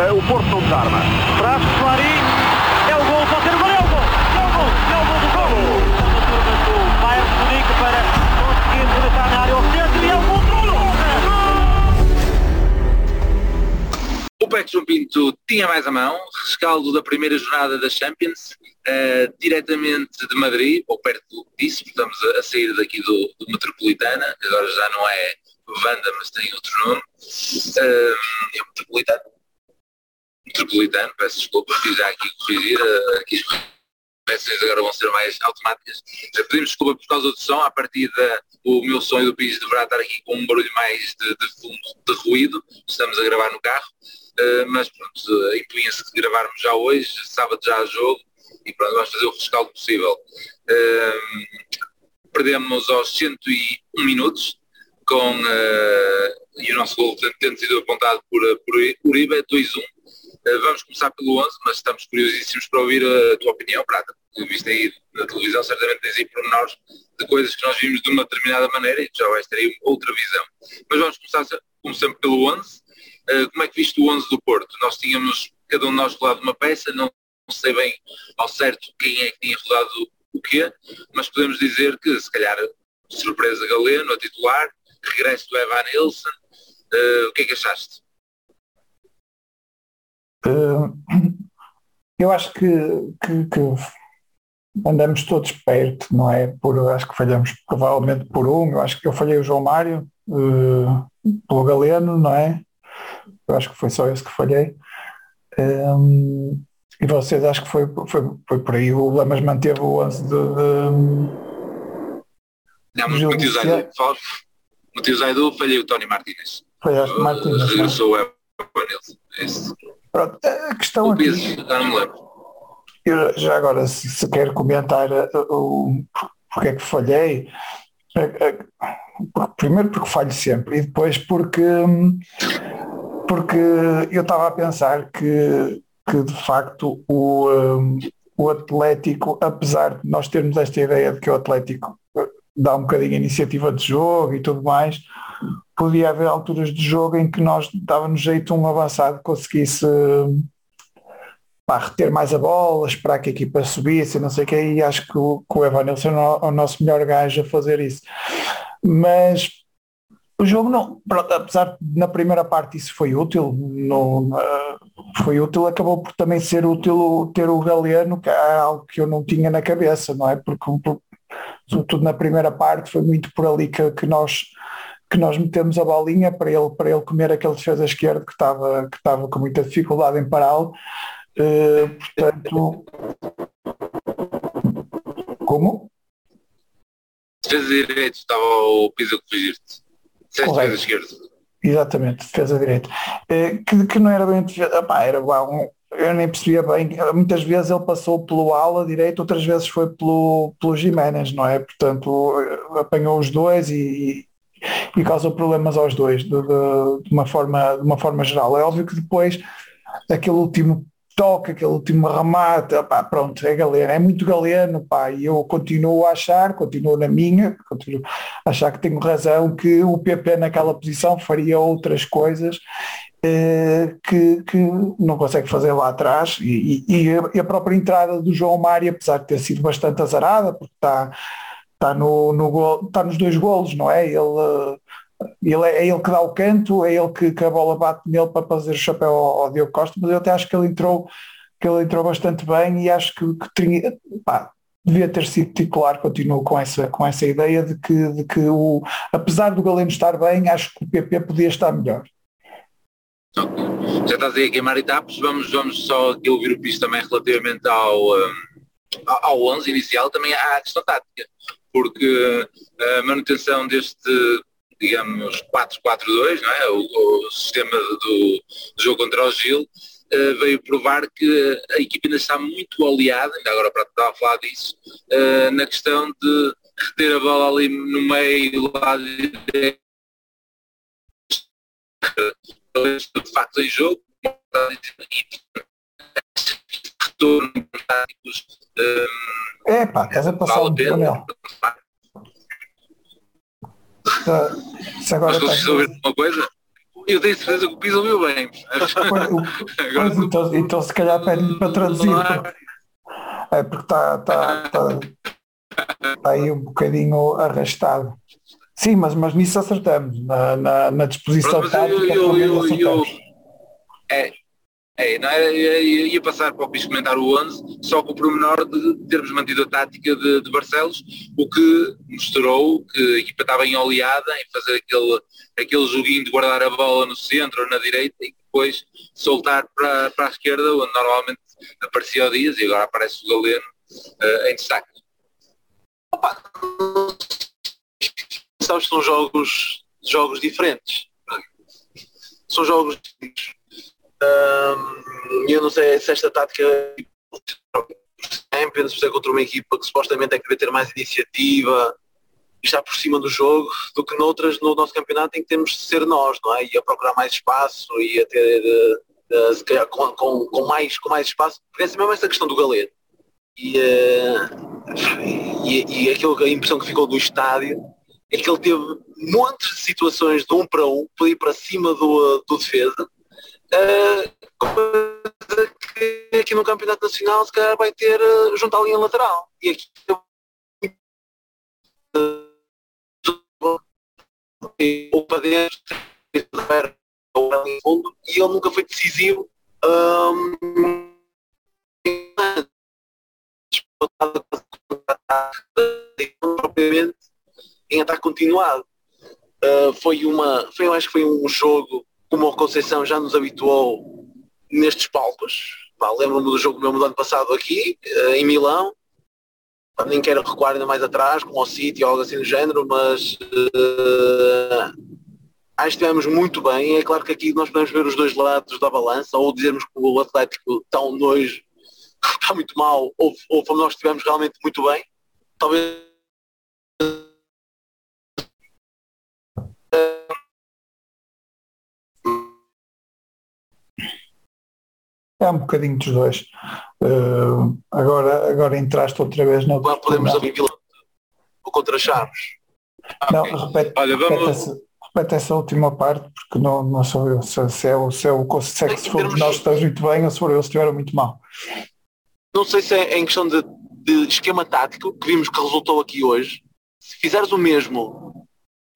Uh, o Porto não desarma. Traz Clarim. É o gol, pode ser o gol, é o gol. É o gol, é o gol do gol. A turma Bayern de Munique para conseguir rematar na área ao centro e é o gol do O Peck João Pinto tinha mais a mão, rescaldo da primeira jornada da Champions, uh, diretamente de Madrid, ou perto disso, estamos a, a sair daqui do, do Metropolitana, agora já não é Vanda, mas tem outro nome, uh, é o Metropolitano. Metropolitano, peço desculpa, fiz já aqui corrigir, uh, aqui as correções agora vão ser mais automáticas. Uh, pedimos desculpa por causa do som, a partir da o meu e do piso deverá estar aqui com um barulho mais de, de fundo, de ruído, estamos a gravar no carro, uh, mas pronto, impunha-se que gravarmos já hoje, sábado já há jogo, e pronto, vamos fazer o rescaldo possível. Uh, perdemos aos 101 minutos, com, uh, e o nosso gol tendo sido apontado por, por Uribe, 2-1. Uh, vamos começar pelo 11, mas estamos curiosíssimos para ouvir a tua opinião, Prata. Visto aí na televisão, certamente tens aí pormenores de coisas que nós vimos de uma determinada maneira e já vais ter aí outra visão. Mas vamos começar, como sempre, pelo 11. Uh, como é que viste o 11 do Porto? Nós tínhamos, cada um de nós rodado uma peça, não sei bem ao certo quem é que tinha rodado o quê, mas podemos dizer que, se calhar, surpresa Galeno, a titular, regresso do Evan Nilsson, uh, o que é que achaste? Eu acho que, que, que, andamos todos perto, não é? Por, acho que falhamos provavelmente por um, eu acho que eu falhei o João Mário, uh, pelo Galeno, não é? Eu acho que foi só esse que falhei. Um, e vocês acho que foi, foi, foi por aí, o Lamas manteve o 11 de, de não, mas Matheus Zaidu, Matheus Zaidu, falhei o Tony Martínez. Falhaste Martínez. Regressou o Evanilson. Pronto, a questão o aqui... Eu, já agora, se, se quer comentar uh, o porque é que falhei, uh, uh, primeiro porque falho sempre e depois porque, porque eu estava a pensar que que de facto o, um, o Atlético, apesar de nós termos esta ideia de que o Atlético dá um bocadinho a iniciativa de jogo e tudo mais, podia haver alturas de jogo em que nós dávamos jeito um avançado conseguisse pá, reter mais a bola, esperar que a equipa subisse, não sei o que, e acho que o, que o Evanilson é o nosso melhor gajo a fazer isso. Mas o jogo não, apesar de na primeira parte isso foi útil, no, foi útil, acabou por também ser útil ter o Galeano, que é algo que eu não tinha na cabeça, não é? Porque sobretudo na primeira parte foi muito por ali que, que nós que nós metemos a bolinha para ele, para ele comer aquele defesa esquerdo que estava, que estava com muita dificuldade em pará-lo. Uh, portanto. Como? Defesa direito estava o piso a corrigir-te. Defesa esquerda. Exatamente, defesa direita. Eh, que, que não era bem defesa, opá, era bom, eu nem percebia bem, muitas vezes ele passou pelo ala direito, outras vezes foi pelo, pelo Jiménez, não é? Portanto, apanhou os dois e, e causou problemas aos dois, de, de, de, uma forma, de uma forma geral. É óbvio que depois aquele último toque, aquele último remate, pronto, é galeno, é muito galeno, pá, e eu continuo a achar, continuo na minha, continuo a achar que tenho razão, que o PP naquela posição faria outras coisas eh, que, que não consegue fazer lá atrás e, e, e, a própria entrada do João Mário, apesar de ter sido bastante azarada, porque está está no, no gol, está nos dois golos, não é? Ele ele é, é, ele que dá o canto, é ele que, que a bola bate nele para fazer o chapéu ao, ao Diogo Costa, mas eu até acho que ele entrou, que ele entrou bastante bem e acho que, que tinha, pá, devia ter sido titular, continuo com essa, com essa ideia de que, de que o, apesar do Galeno estar bem, acho que o PP podia estar melhor. Já estás aí a queimar etapas, vamos, vamos só aqui ouvir o piso também relativamente ao, um, ao 11 inicial, também à questão tática, porque a manutenção deste digamos, 4-4-2, não é? o, o sistema do, do, jogo contra o Gil, uh, veio provar que a equipe ainda está muito oleada, ainda agora para estava a falar disso, uh, na questão de reter a bola ali no meio, lá de de facto em jogo, retorno táticos. É pá, estás a passar vale um se agora Mas conseguiste ouvir alguma coisa? Eu tenho certeza que o Pisa ouviu bem. Pois, então, então se calhar pede para traduzir. É porque está tá, tá, tá aí um bocadinho arrastado. Sim, mas, mas nisso acertamos. Na, na, na disposição Pronto, tática, eu- eu- eu- eu-. É, é não era, ia, ia- passar para o Pis comentar o 11, só com o pormenor de termos mantido a tática de, de Barcelos, o que mostrou que a equipa estava em oleada em fazer aquele, aquele joguinho de guardar a bola no centro ou na direita e depois soltar para, para a esquerda, onde normalmente aparecia o Dias e agora aparece o Galeno eh, em destaque. que são jogos, jogos diferentes. São jogos distintos. Eu não sei se esta tática Champions é contra uma equipa que supostamente é que deve ter mais iniciativa e está por cima do jogo do que noutras no nosso campeonato em que temos de ser nós, não é? E a procurar mais espaço e a ter eh, eh, se calhar com, com, com mais, com mais espaço, porque é mesmo essa questão do galeno. E, eh, e, e aquilo, a impressão que ficou do estádio é que ele teve montes de situações de um para um, para ir para cima do, do defesa, coisa que aqui no Campeonato Nacional se calhar vai ter eh, junto à linha lateral. E aqui ou para dentro, ou ali em fundo, e ele nunca foi decisivo. hum, propriamente em ataque continuado. Uh, foi uma, foi, eu acho que foi um jogo como o Conceição já nos habituou nestes palcos. Lembro-me do jogo mesmo do ano passado aqui, uh, em Milão. Nem quero recuar ainda mais atrás, como ao City ou algo assim do género, mas uh, acho que estivemos muito bem. É claro que aqui nós podemos ver os dois lados da balança, ou dizermos que o Atlético está um nojo, está muito mal, ou, ou nós estivemos realmente muito bem. Talvez É um bocadinho dos dois. Eh, agora, agora entraste outra vez na Lá podemos abrir ou contra Chaves. Não, Ok. repete, Olha, repete, vamos. essa, repete essa última parte, porque não, não sou eu. Se, se é o, se é o se, é que se fomos termos- nós estás muito bem, ou se for eu estiveram muito mal. Não sei se é em questão de, de esquema tático que vimos que resultou aqui hoje. Se fizeres o mesmo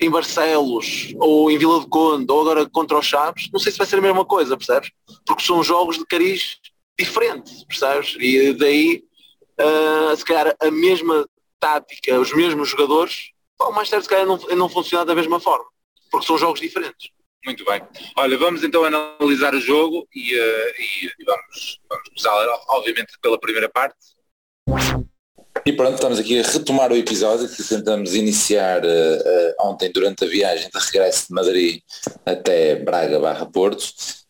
em Barcelos ou em Vila do Conde ou agora contra os Chaves, não sei se vai ser a mesma coisa, percebes? Porque são jogos de cariz diferente, percebes? E daí, ah, se calhar a mesma tática, os mesmos jogadores, pá, mais tarde se calhar não, não funcionar da mesma forma. Porque são jogos diferentes. Muito bem. Olha, vamos então analisar o jogo e, e- e vamos, vamos começar, obviamente, pela primeira parte. E pronto, estamos aqui a retomar o episódio que tentamos iniciar eh, eh, ontem durante a viagem de regresso de Madrid até Braga barra Porto,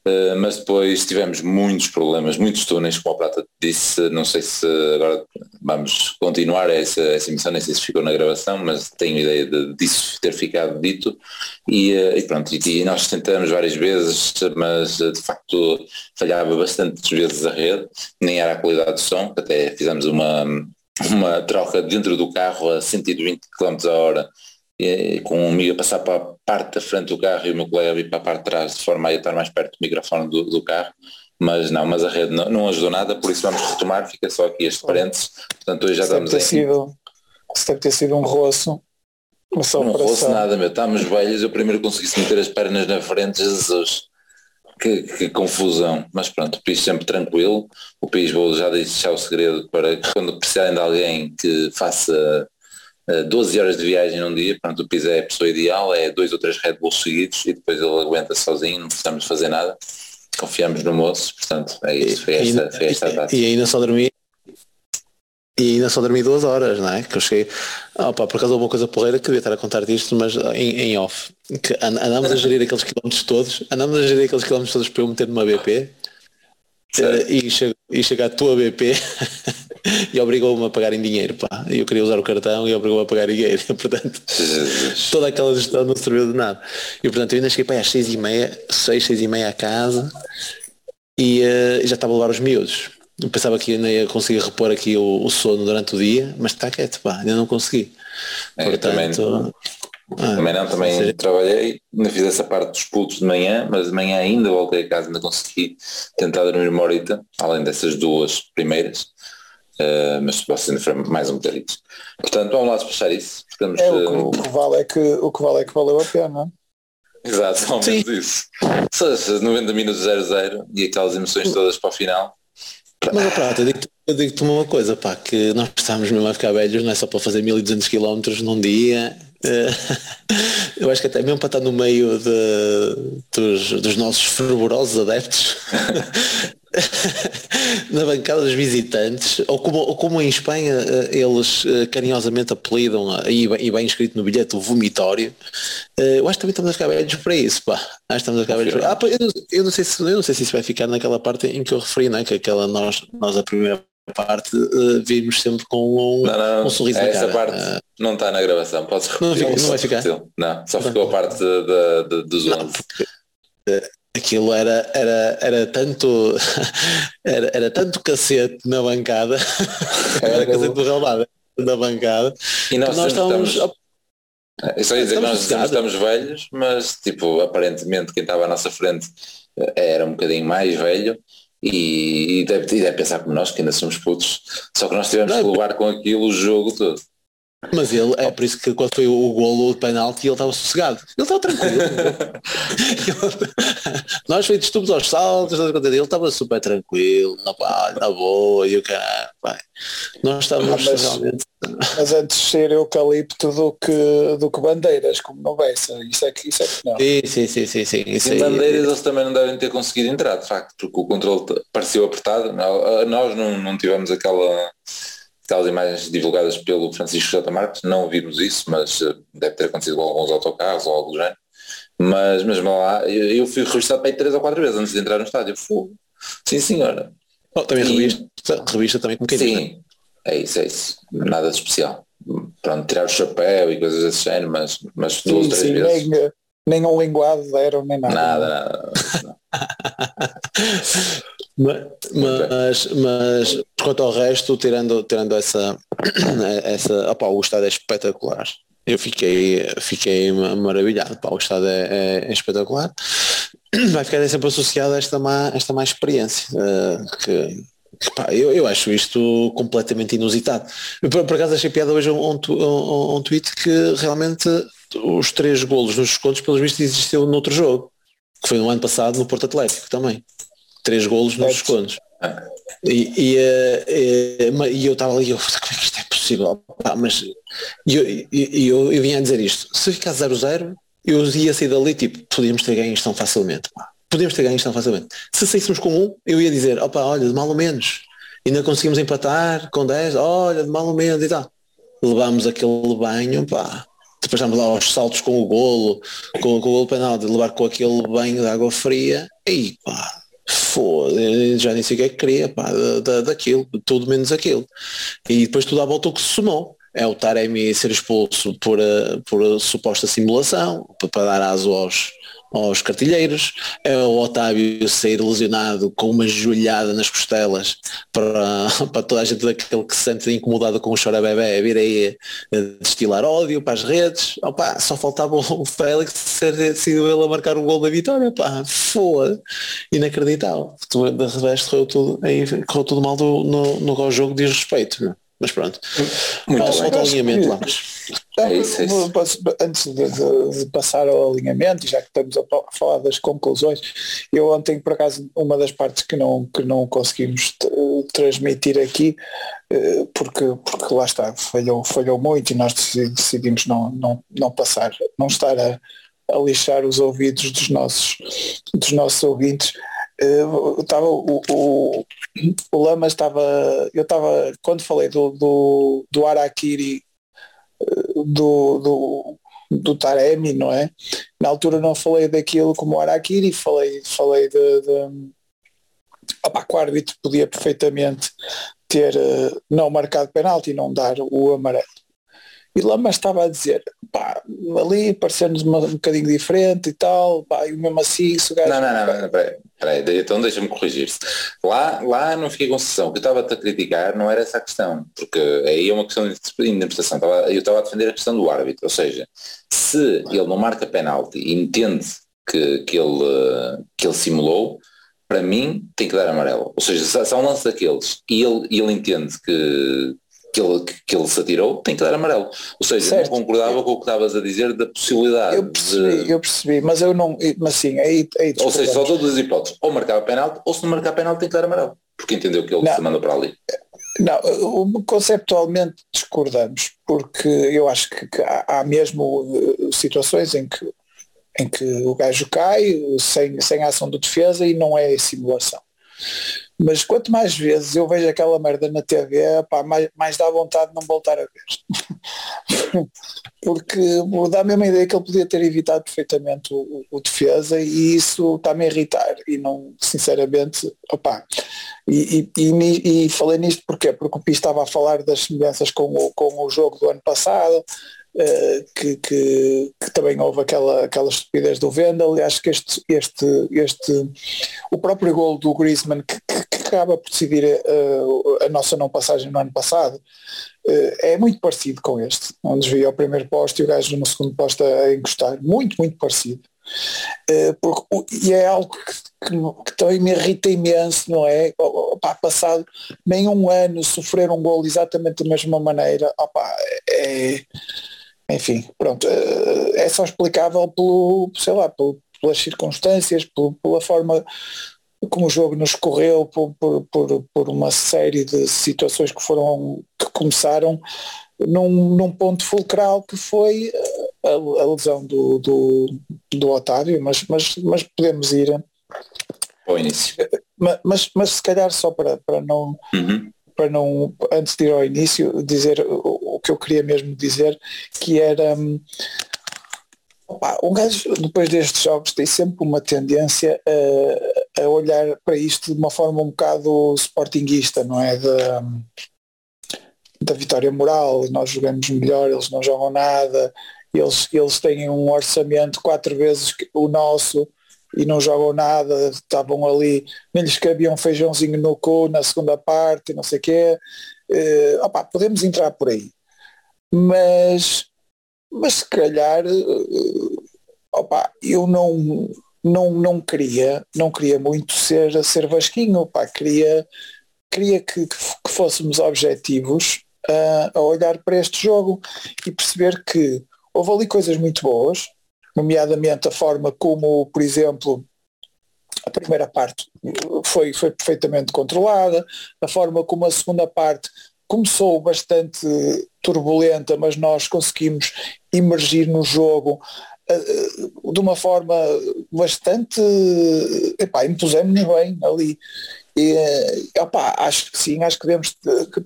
eh, mas depois tivemos muitos problemas, muitos túneis, como o Prata disse, não sei se agora vamos continuar essa, essa emissão, nem sei se ficou na gravação, mas tenho ideia de, disso ter ficado dito. E, e pronto, e, e nós tentamos várias vezes, mas de facto falhava bastantes vezes a rede, nem era a qualidade do som, até fizemos uma uma troca dentro do carro a 120 km a hora e, com um amigo a passar para a parte da frente do carro e o meu colega a vir para a parte de trás de forma a estar mais perto do microfone do, do carro. Mas não, mas a rede não, não ajudou nada por isso vamos retomar, fica só aqui este parênteses. Portanto hoje já estamos em sido, isso deve ter sido um roço. Uma não roço nada meu, estamos velhos eu primeiro consegui meter as pernas na frente Jesus que, que confusão, mas pronto, o PIS sempre tranquilo, o PIS vou já deixar o segredo para que quando precisarem de alguém que faça eh, 12 horas de viagem num dia, pronto, o PIS é a pessoa ideal, é dois ou três Red Bulls seguidos e depois ele aguenta sozinho, não precisamos fazer nada, confiamos no moço, portanto é isso, foi esta, foi esta data. e ainda só dormi e ainda só dormi duas horas, não é? Que eu cheguei. Pá, por acaso houve uma coisa porreira que devia estar a contar disto, mas em, em off. Que an- andámos a gerir aqueles quilómetros todos, andámos a gerir aqueles quilómetros todos para eu meter numa BP eh, e, chega, e chega a tua BP e obrigou-me a pagar em dinheiro, pá. E eu queria usar o cartão e obrigou-me a pagar em dinheiro. Portanto, toda aquela gestão não serviu de nada. E portanto eu ainda cheguei para às seis e meia, seis, seis e meia a casa e eh, já estava a levar os miúdos. Eu pensava que ainda ia conseguir repor aqui o, o sono durante o dia, mas está quieto, pá, ainda não consegui. É, eu também- Portanto, Ah, também não, também seja- trabalhei, ainda fiz essa parte dos pulos de manhã, mas de manhã ainda voltei a casa, ainda consegui tentar dormir uma horita, além dessas duas primeiras, eh, mas posso ainda foi mais um bocadinho. Portanto, vamos lá despachar isso. É, o, que, eh, o que vale é que o que vale é que valeu a pena. Exato, ao menos isso. Só esses 90 minutos 0-0 e aquelas emoções todas para o final. Mas, eu digo-te eu digo-te uma coisa, pá, que nós estamos mesmo a ficar velhos, não é só para fazer 1200 km num dia. Eh, Eu acho que até mesmo para estar no meio de, dos, dos nossos fervorosos adeptos na bancada dos visitantes, ou como, ou como em Espanha eh, eles eh, carinhosamente apelidam, e bem, e bem escrito no bilhete, o vomitório, eh, eu acho que também estamos a ficar velhos para isso, pá. Acho que estamos a ficar velhos para. Ah, pá, eu, não, eu não sei se, eu não sei se isso vai ficar naquela parte em que eu referi, não é? Que aquela nós, nós a primeira parte eh, vimos sempre com um, Não, não, um sorriso essa parte Ah, não está na gravação, podes Não repetir. fica- não vai ficar? Não, só ficou a parte de- de- de- dos 11. Aquilo era, era, era tanto era, era tanto cacete na bancada era Era cacete do relvado na bancada E nós, que nós estávamos estamos, eu só ia dizer que nós estamos estamos velhos, mas tipo, aparentemente quem estava à nossa frente eh, era um bocadinho mais velho e, e deve, e deve pensar como nós, que ainda somos putos. Só que nós tivemos Não, é que levar com aquilo o jogo todo. Mas ele é por isso que quando foi o golo de penalti ele estava sossegado ele estava tranquilo Ele- nós feitos tubos aos saltos ele estava super tranquilo na, pá, na boa e o pá. nós estávamos Ah, mas- realmente Mas antes de ser eucalipto do que, do que bandeiras, como não Bessa. Isso é que, isso é que não. sim, sim, sim, sim, sim. Isso Em aí- bandeiras eles também não devem ter conseguido entrar, de facto, porque o controle pareceu apertado. Não- Nós não, não tivemos aquela, aquelas imagens divulgadas pelo Francisco J. Marques, não vimos isso, mas eh, deve ter acontecido com alguns autocarros ou algo do género. Mas mesmo lá, eu, eu fui revistado para aí três ou quatro vezes antes de entrar no estádio. Fogo. Sim senhora. Oh, também E- revista, revista também como quem? Sim, é isso, é isso. Nada de especial. Pronto, tirar o chapéu e coisas desse género, mas, mas duas ou Sim, três sim, vezes. nem, nem um linguado deram, nem nada. Nada, nada. Ma- Mas, mas quanto ao resto, tirando, tirando essa, essa opá, o estado é espetacular. Eu fiquei, fiquei ma- maravilhado, pá, o estado é, é- é espetacular. Vai ficar sempre associado a esta má, esta experiência. eh, que, pá, eu, eu acho isto completamente inusitado. Por, por acaso achei piada hoje um, um, um- um tweet que realmente os três golos nos descontos, pelos vistos, existiu noutro jogo, que foi no ano passado no Porto Atlético também três golos nos descontos. E, e, eh, eh, ma- e eu estava ali, eu, como é que isto é possível? Pá, mas e eu, e- e eu, eu vinha a dizer isto, se ficar 0-0, eu ia sair dali tipo, podíamos ter ganho isto tão facilmente. pá. Podíamos ter ganho isto tão facilmente. Se saíssemos com um, eu ia dizer, opa, olha, de mal ou menos. Ainda conseguimos empatar com 10, olha, de mal ou menos e tal. Levámos aquele banho, pá. Depois estamos lá aos saltos com o golo, com, com o golo penal, de levar com aquele banho de água fria, e pá, foda já nem sei o que é que queria, pá, da, da- daquilo, tudo menos aquilo. E depois tudo à volta o que se somou. É o Taremi ser expulso por, eh, por eh, suposta simulação, para dar aso aos, aos cartilheiros, é o Otávio sair lesionado com uma joelhada nas costelas para, para toda a gente daquele que se sente incomodado com o chora bebê vir aí destilar ódio para as redes, Opa, só faltava o Félix ser sido ele a marcar o gol da vitória, pá, foda, inacreditável. De resto correu tudo, aí, correu tudo mal do, no, no jogo diz respeito. Mas pronto. Muito bem. falta alinhamento lá, mas É isso, é isso. Antes de, de- de passar ao alinhamento, e já que estamos a falar das conclusões, eu ontem, por acaso, uma das partes que não, que não conseguimos t- transmitir aqui, eh, porque, porque lá está, falhou, falhou muito e nós deci- decidimos não, não, não passar, não estar a, a lixar os ouvidos dos nossos, dos nossos ouvintes. Eh, estava o, o, o Lama estava, eu estava, quando falei do, do, do Araquiri do, do, do Taremi, não é? Na altura não falei daquilo como Araquiri, falei, falei de, de opa, o árbitro podia perfeitamente ter eh, não marcado penalti e não dar o amarelo. E Lama estava a dizer, pá, ali parecendo-nos um bocadinho diferente e tal, pá, e mesmo assim se o gajo... Não, não, não, não peraí, peraí, então deixa-me corrigir-se. Lá, lá não fiquei com sensação, o que eu estava a criticar não era essa a questão, porque aí é uma questão de interpretação, eu estava a defender a questão do árbitro, ou seja, se ele não marca penalti e entende que, que, ele, que ele simulou, para mim tem que dar amarelo. Ou seja, se, há um lance daqueles e ele, ele entende que, que ele, que ele se atirou, tem que dar amarelo. Ou seja, certo. não concordava com o que estavas a dizer da possibilidade. Eu percebi, de... eu percebi, mas eu não. Mas sim, aí, aí Ou seja, só todas as hipóteses. Ou marcava penalti, ou se não marcar penalti tem que dar amarelo. Porque entendeu que ele não. se mandou para ali. Não, conceptualmente discordamos, porque eu acho que, que há, há mesmo eh, situações em que em que o gajo cai sem, sem ação de defesa e não é simulação. Mas quanto mais vezes eu vejo aquela merda na TV, pá, mais, mais dá vontade de não voltar a ver. Porque dá a mesma ideia que ele podia ter evitado perfeitamente o, o defesa e isso está-me a irritar. E não, sinceramente, opá. E, e, e, e falei nisto porque Porque o Pi estava a falar das semelhanças com o, com o jogo do ano passado, que, que, que, também houve aquela, aquela estupidez do Vendel e acho que este, este, este o próprio gol do Griezmann que, que acaba por decidir uh, a nossa não passagem no ano passado uh, é muito parecido com este, onde desvia ao primeiro posto e o gajo no segundo posto a encostar, muito, muito parecido. Porque, e é algo que, que, que, também me irrita imenso, não é? Opa, passado nem um ano sofrer um gol exatamente da mesma maneira, opa, é, enfim, pronto, eh, é só explicável pelo, sei lá, pelo, pelas circunstâncias, pelo, pela forma como o jogo nos correu, por, por, por, por, uma série de situações que foram, que começaram num, num ponto fulcral que foi eh, a, a lesão do, do, do Otávio, mas, mas, mas podemos ir ao início. Mas, mas, mas se calhar só para, para não uhum. para não, antes de ir ao início, dizer que eu queria mesmo dizer, que era um, opa, um gajo depois destes jogos tem sempre uma tendência a, a, olhar para isto de uma forma um bocado sportinguista, não é? Da, da vitória moral, nós jogamos melhor, eles não jogam nada, eles, eles têm um orçamento quatro vezes o nosso e não jogam nada, estavam ali, nem lhes cabia um feijãozinho no cu na segunda parte, não sei o quê. Uh, opa, podemos entrar por aí mas, mas se calhar uh, opa, eu não, não, não queria, não queria muito ser, ser Vasquinho, opa, queria, queria que, que fôssemos objetivos uh, a olhar para este jogo e perceber que houve ali coisas muito boas, nomeadamente a forma como, por exemplo, a primeira parte foi, foi perfeitamente controlada, a forma como a segunda parte começou bastante turbulenta, mas nós conseguimos emergir no jogo uh, de uma forma bastante epá, impusemos-nos bem ali e uh, opá, acho que sim, acho que devemos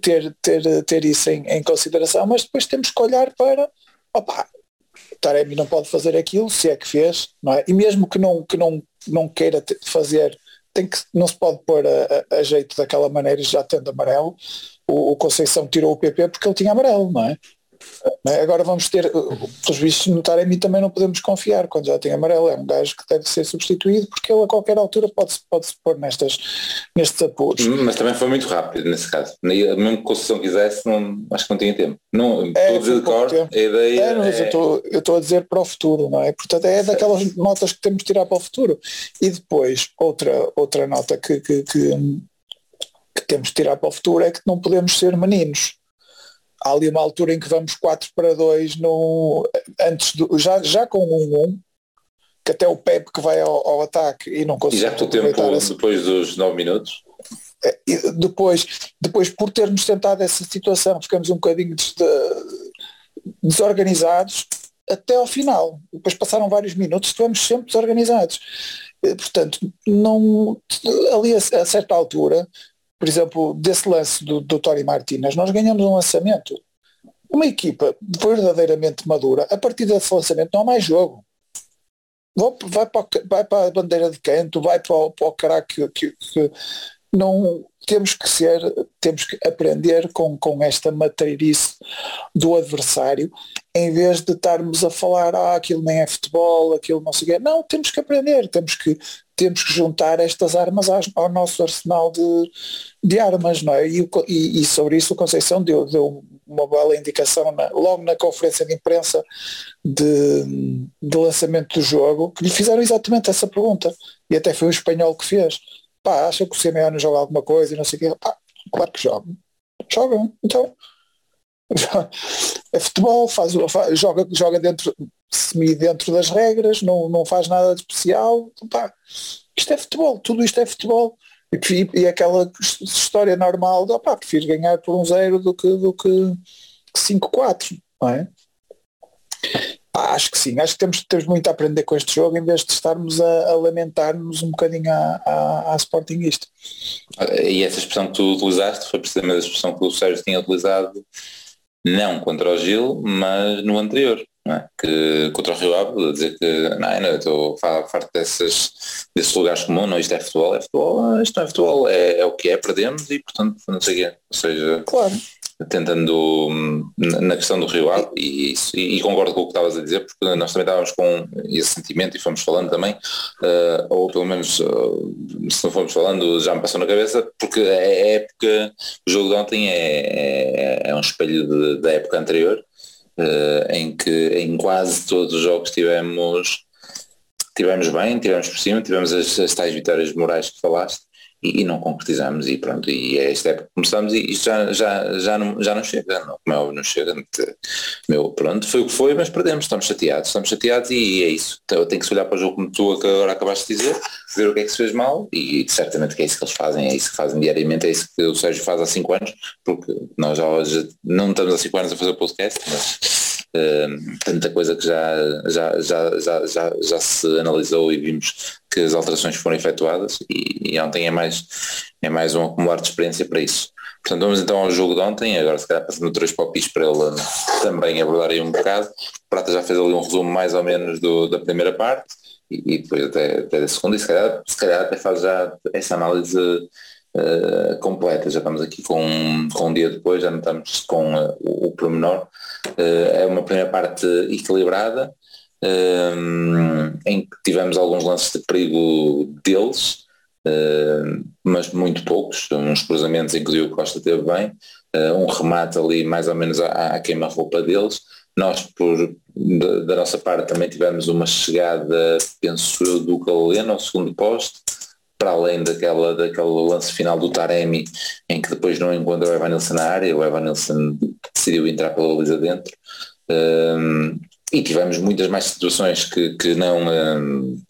ter, ter, ter isso em, em consideração, mas depois temos que olhar para opá, Taremi não pode fazer aquilo, se é que fez, não é? E mesmo que não, que não, não queira fazer, tem que, não se pode pôr a, a, a jeito daquela maneira já tendo amarelo, o, o Conceição tirou o PP porque ele tinha amarelo, não é? Agora vamos ter, os vistos notar em mim também não podemos confiar quando já tem amarelo, é um gajo que deve ser substituído porque ele a qualquer altura pode-se pode -se pôr nestas, nestes apuros. Hum, mas também foi muito rápido nesse caso, mesmo que Conceição quisesse, não, acho que não tinha tempo. Não, é, estou a dizer de cor, a ideia é, mas é... eu estou a dizer para o futuro, não é? Portanto é daquelas notas que temos de tirar para o futuro. E depois, outra, outra nota que, que que temos de tirar para o futuro é que não podemos ser meninos. Há ali uma altura em que vamos 4 para 2 no, antes do, já, já com um 1, que até o Pepe que vai ao, ao ataque e não consegue. E já que o tempo essa... depois dos 9 minutos? É, depois, depois, por termos tentado essa situação, ficamos um bocadinho des, de, desorganizados até ao final. Depois passaram vários minutos, estivemos sempre desorganizados. Portanto, não, ali a, a certa altura por exemplo, desse lance do, do Tony Martinez, nós ganhamos um lançamento. Uma equipa verdadeiramente madura, a partir desse lançamento não há mais jogo. Vai para, vai para a bandeira de canto, vai para o, para o craque que, que, não temos que ser, temos que aprender com, com esta matreirice do adversário, em vez de estarmos a falar, ah, aquilo nem é futebol, aquilo não sei o quê. Não, temos que aprender, temos que, temos que juntar estas armas ao nosso arsenal de, de armas, não é? E, e, e sobre isso o Conceição deu, deu uma bela indicação na, logo na conferência de imprensa de, de lançamento do jogo, que lhe fizeram exatamente essa pergunta. E até foi o espanhol que fez pá, acha que o Simeone joga alguma coisa e não sei o quê, pá, claro que joga. Joga, então. É futebol, faz, faz, joga, joga dentro, semi dentro das regras, não, não faz nada de especial. Pá, isto é futebol, tudo isto é futebol. E, e aquela história normal de, opá, prefiro ganhar por um zero do que, do que 5-4, não é? Acho que sim, acho que temos, temos muito a aprender com este jogo em vez de estarmos a, a lamentar-nos um bocadinho à, à, à Sporting isto. E essa expressão que tu utilizaste foi precisamente a expressão que o Sérgio tinha utilizado não contra o Gil, mas no anterior, é? que contra o Rio Ave, dizer que não, não estou farto dessas, desses lugares comuns, não, isto é futebol, é futebol, isto não é futebol, é, é o que é, perdemos e portanto não sei o quê. Ou seja, claro tentando na questão do Rio Ave e, e, e, concordo com o que estavas a dizer porque nós também estávamos com esse sentimento e fomos falando também uh, ou pelo menos uh, se não fomos falando já me passou na cabeça porque é época o jogo de ontem é, é, é um espelho de, da época anterior uh, em que em quase todos os jogos tivemos tivemos bem, tivemos por cima, tivemos as, as tais vitórias morais que falaste e, e, não concretizamos e pronto, e é esta época que começamos e isto já, já, já, não, já não chega, não, como é óbvio, não chega. Meu, pronto, foi o que foi, mas perdemos, estamos chateados, estamos chateados e, é isso. Então, tenho que se olhar para o jogo como tu agora acabaste de dizer, ver o que é que se fez mal e certamente que é isso que eles fazem, é isso que fazem diariamente, é isso que o Sérgio faz há 5 anos, porque nós já hoje não estamos há 5 anos a fazer o podcast, mas Uh, tanta coisa que já, já, já, já, já se analisou e vimos que as alterações foram efetuadas e, e ontem é mais, é mais um acumular de experiência para isso. Portanto, vamos então ao jogo de ontem, agora se calhar passando três palpites para ele também abordar aí um bocado. O Prata já fez ali um resumo mais ou menos do, da primeira parte e, e depois até, até da segunda e se calhar, se calhar até faz já essa análise uh, completa. Já estamos aqui com, com um dia depois, já não estamos com uh, o, o pormenor. Uh, é uma primeira parte equilibrada, em que tivemos alguns lances de perigo deles, mas muito poucos, uns cruzamentos em que o Costa teve bem, um remate ali mais ou menos à, à queima-roupa deles. Nós, por, da, da, nossa parte, também tivemos uma chegada, penso eu, do Galeno ao segundo poste, para além daquela, daquele lance final do Taremi, em que depois não encontra o Evan Nilsson na área, o Evan Nilsson decidiu entrar pela baliza dentro. Um, e tivemos muitas mais situações que, que não um,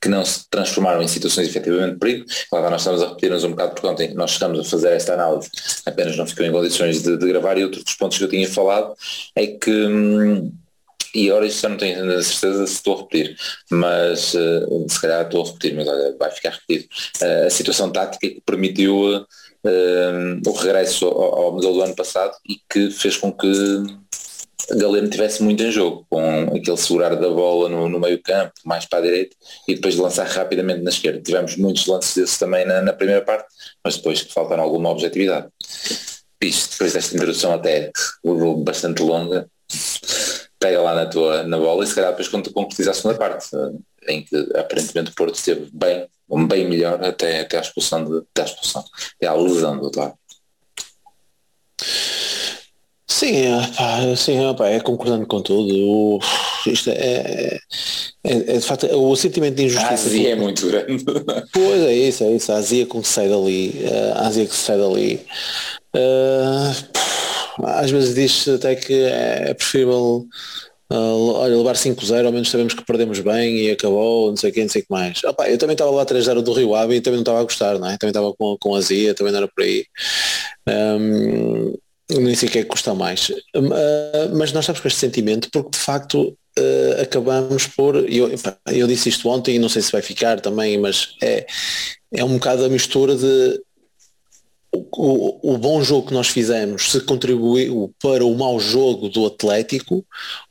que não se transformaram em situações efetivamente de perigo. Claro, nós estamos a repetir-nos um bocado porque ontem nós chegamos a fazer esta análise, apenas não ficou em condições de, de gravar e outro dos pontos que eu tinha falado é que hum, e agora isto já não tenho certeza se estou a repetir, mas uh, se calhar estou a repetir, mas olha, vai ficar repetido. Uh, a situação tática que permitiu uh, o regresso ao, ao, modelo do ano passado e que fez com que Galeno tivesse muito em jogo, com aquele segurar da bola no, no meio campo, mais para a direita, e depois de lançar rapidamente na esquerda. Tivemos muitos lances desses também na, na primeira parte, mas depois que faltaram alguma objetividade. Isto, depois desta introdução até bastante longa, pega lá na tua na bola e se calhar depois quando concretizar a segunda parte, em que aparentemente o Porto esteve bem, bem melhor até, até a expulsão de, até a expulsão, até a lesão do outro lado. Sim, pá, sim pá, é concordando com tudo. O, isto é, é, é, é, de facto o sentimento de injustiça. A azia é muito grande. Pois é isso, é isso. A azia que sai dali, a azia que sai dali. Uh, às vezes diz até que é, é preferível uh, olha, levar 5-0, ao menos sabemos que perdemos bem e acabou, não sei o que, não sei o que mais. Opa, eu também estava lá 3-0 do Rio Ave e também não estava a gostar, não é? Também estava com, com azia, também não era por aí. Um, nem sei o que é que custa mais. Uh, mas nós estamos com este sentimento porque de facto uh, acabamos por. Eu, eu disse isto ontem e não sei se vai ficar também, mas é, é um bocado a mistura de o, o, bom jogo que nós fizemos se contribuiu para o mau jogo do Atlético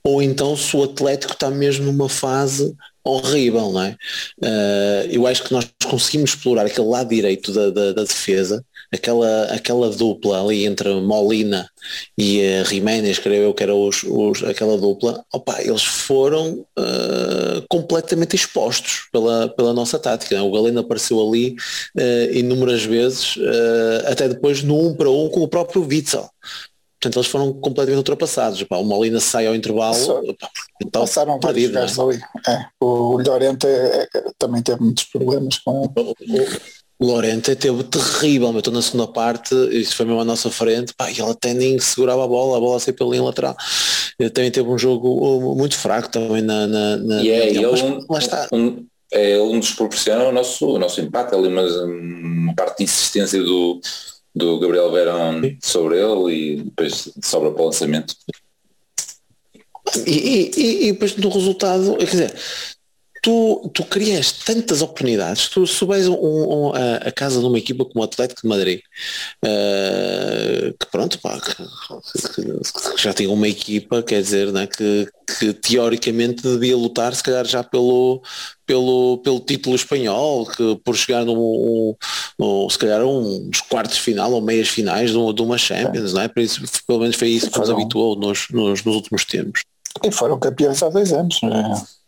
ou então se o Atlético está mesmo numa fase horrível, não é? Uh, eu acho que nós conseguimos explorar aquele lado direito da, da, da defesa, aquela, aquela dupla ali entre Molina e uh, Jiménez, creio eu que era os, os, aquela dupla, opa, eles foram uh, completamente expostos pela, pela nossa tática. Né? O Galeno apareceu ali uh, inúmeras vezes, até depois no um para um com o próprio Witzel. Portanto, eles foram completamente ultrapassados. Pá, o Molina sai ao intervalo. Só, pá, então, passaram perdido, é? ali. É, o Llorente é, também teve muitos problemas com ele. O Lorente teve terrível, estou na segunda parte, isso foi mesmo à nossa frente, pá, e ele até nem segurava a bola, a bola saiu pela linha lateral. Ele também teve um jogo muito fraco também na. na, na e é, ele um, lá está. Um, é um dos proporciona o nosso, o nosso empate ali, mas uma parte de insistência do, do Gabriel Verão sobre ele e depois sobra para o lançamento. E, e, e, depois no resultado, quer dizer, tu, tu crias tantas oportunidades, tu subes um, um, a, a, casa de uma equipa como o Atlético de Madrid, uh, que pronto, pá, que, que, já tinha uma equipa, quer dizer, né, que, que teoricamente devia lutar se calhar já pelo, pelo, pelo título espanhol, que por chegar no, no se calhar uns quartos final ou meias finais de, uma Champions, é. não é? Por isso, pelo menos foi isso que nos habituou nos, nos, nos últimos tempos. E foram campeões há dois anos, não é?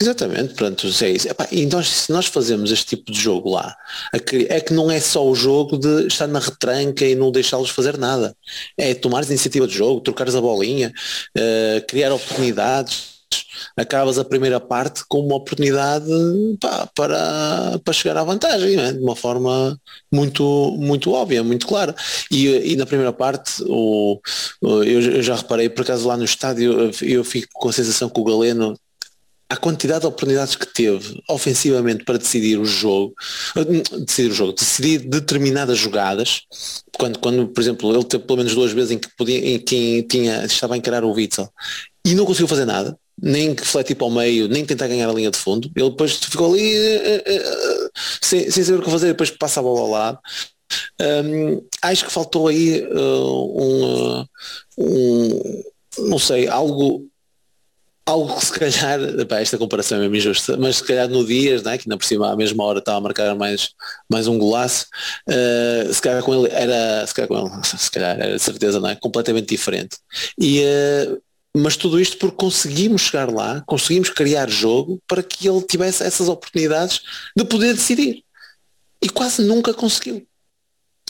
Exatamente, pronto, é isso. Epá, e nós, se nós fazemos este tipo de jogo lá, é que não é só o jogo de estar na retranca e não deixá-los fazer nada. É tomar iniciativa de jogo, trocares a bolinha, uh, criar oportunidades. Acabas a primeira parte com uma oportunidade pá, para, para chegar à vantagem, é? de uma forma muito, muito óbvia, muito clara. E, e na primeira parte, o, eu, eu já reparei, por acaso lá no estádio, eu fico com a sensação que o Galeno a quantidade de oportunidades que teve ofensivamente para decidir o jogo, decidir o jogo, decidir determinadas jogadas, quando, quando por exemplo, ele teve pelo menos duas vezes em que, podia, em que tinha, estava a encarar o Witzel e não conseguiu fazer nada, nem que fletir para o meio, nem tentar ganhar a linha de fundo, ele depois ficou ali uh, uh, sem, sem saber o que fazer, depois passa a bola ao lado. Um, acho que faltou aí uh, um, um, não sei, algo algo que se calhar, pá, esta comparação é mesmo injusta, mas se calhar no Dias, né, que na por cima à mesma hora estava a marcar mais, mais um golaço, uh, se calhar com ele era, se calhar com ele, se calhar era de certeza, não é? Completamente diferente. E, uh, mas tudo isto porque conseguimos chegar lá, conseguimos criar jogo para que ele tivesse essas oportunidades de poder decidir. E quase nunca conseguiu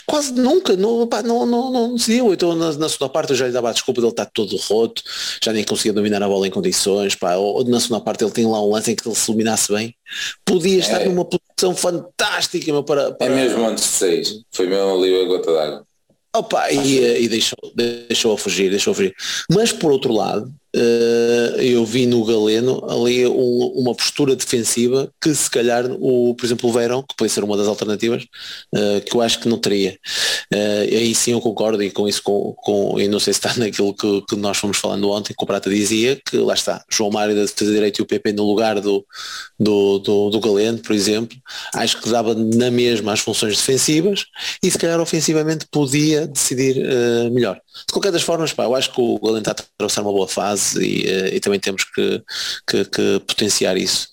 quase nunca, não, pá, não, não, não decidiu. Então na, na segunda parte eu já lhe dava a desculpa dele estar todo roto, já nem conseguia dominar a bola em condições, pá, ou, na segunda parte ele tinha lá um lance em que ele se iluminasse bem. Podia estar é. numa posição fantástica meu, para, para... É mesmo antes de seis, foi mesmo ali a gota d'água. Opa, e, e deixou, deixou a fugir, deixou a fugir. Mas por outro lado, eu vi no Galeno ali um, uma postura defensiva que se calhar o, por exemplo o Verão, que pode ser uma das alternativas, uh, que eu acho que não teria. Uh, aí sim eu concordo e com isso com, com e não sei se está naquilo que, que, nós fomos falando ontem, que o Prata dizia, que lá está, João Mário da defesa direita e o PP no lugar do, do, do, do Galeno, por exemplo, acho que dava na mesma as funções defensivas e se calhar ofensivamente podia decidir melhor. De qualquer das formas, pá, eu acho que o Galeno está a atravessar uma boa fase e, eh, e também temos que, que, que potenciar isso.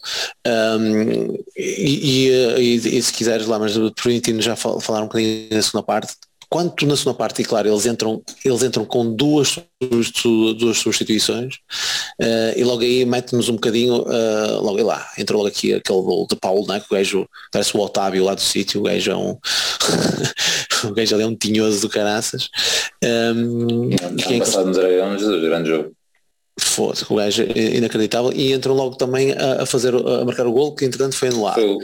Um, e, e, e, se quiseres lá, mas permitindo já falar um bocadinho na segunda parte, quanto na segunda parte, e claro, eles entram, eles entram com duas, duas substituições uh, e logo aí mete-nos um bocadinho, uh, logo lá, entra logo aqui aquele de Paulo, né, que o gajo parece o Otávio lá do sítio, o gajo é um o gajo ali é um tinhoso do caraças. Um, é, é passado nos Dragões, grande jogo. Foda, o gajo é inacreditável e entram logo também a, a fazer a marcar o gol que entretanto foi anulado. Foi.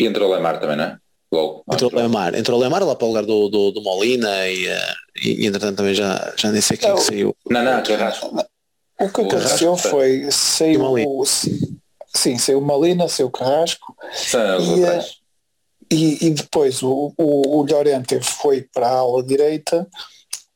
E entrou o Lemar também, não é? Logo. Entrou o Lemar, entrou o Lemar lá para o lugar do, do, do Molina e, uh, e, e entretanto também já, já nem sei quem que saiu. Não, não, Carrasco. O que aconteceu foi saiu o, sim, saiu Molina, saiu Carrasco e, eh, e, e, depois o, o, o Llorente foi para a ala direita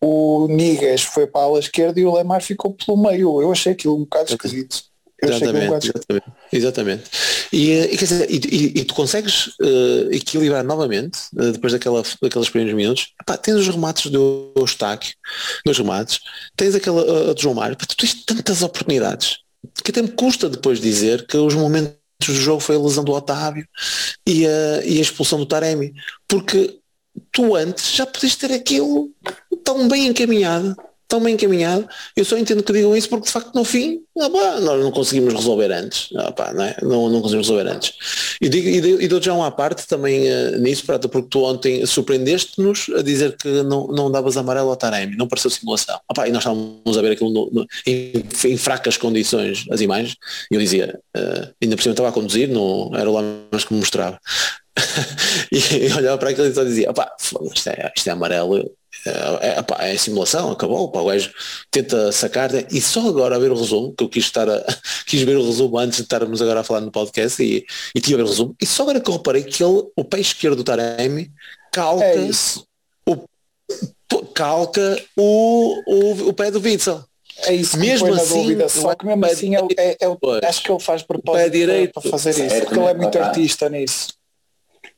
o Niguez foi para a ala esquerda e o Lemar ficou pelo meio. Eu achei aquilo um bocado esquisito. Exatamente, um exatamente, exatamente. E, eh, e, dizer, e, e, e, tu consegues uh, equilibrar novamente, uh, depois daquela, daqueles primeiros minutos, Epá, tens os remates do Eustáquio, dois remates, tens aquela uh, do João Mário, tu tens tantas oportunidades que até me custa depois dizer que os momentos do jogo foi a lesão do Otávio e a, e a expulsão do Taremi. Porque tu antes já podias ter aquilo tão bem encaminhado tão bem encaminhado. Eu só entendo que digam isso porque de facto no fim ah, pá, nós não conseguimos resolver antes. Ah, pá, não, é? não, não, conseguimos resolver antes. E, digo, e, dou já uma parte também uh, nisso, Prata, porque tu ontem surpreendeste-nos a dizer que não, não davas amarelo ao Taremi, não pareceu simulação. Ah, pá, e nós estávamos a ver aquilo no, no, em, em, fracas condições, as imagens, e eu dizia, uh, ainda por cima estava a conduzir, não era lá mais que me mostrava. e olhava para aquilo e só dizia, pá, isto é, isto é amarelo, é, é, é simulação, acabou, pá, o gajo tenta sacar né? e só agora a ver o resumo, que eu quis estar a, quis ver o resumo antes de estarmos agora a falar no podcast e, e tinha a ver o resumo, e só agora que eu reparei que ele, o pé esquerdo do Taremi calca é o, calca o, o, o pé do Witzel. É isso mesmo assim, dúvida, só que mesmo assim ele, é, é, acho que ele faz propósito direito, para fazer isso, porque ele é muito artista nisso.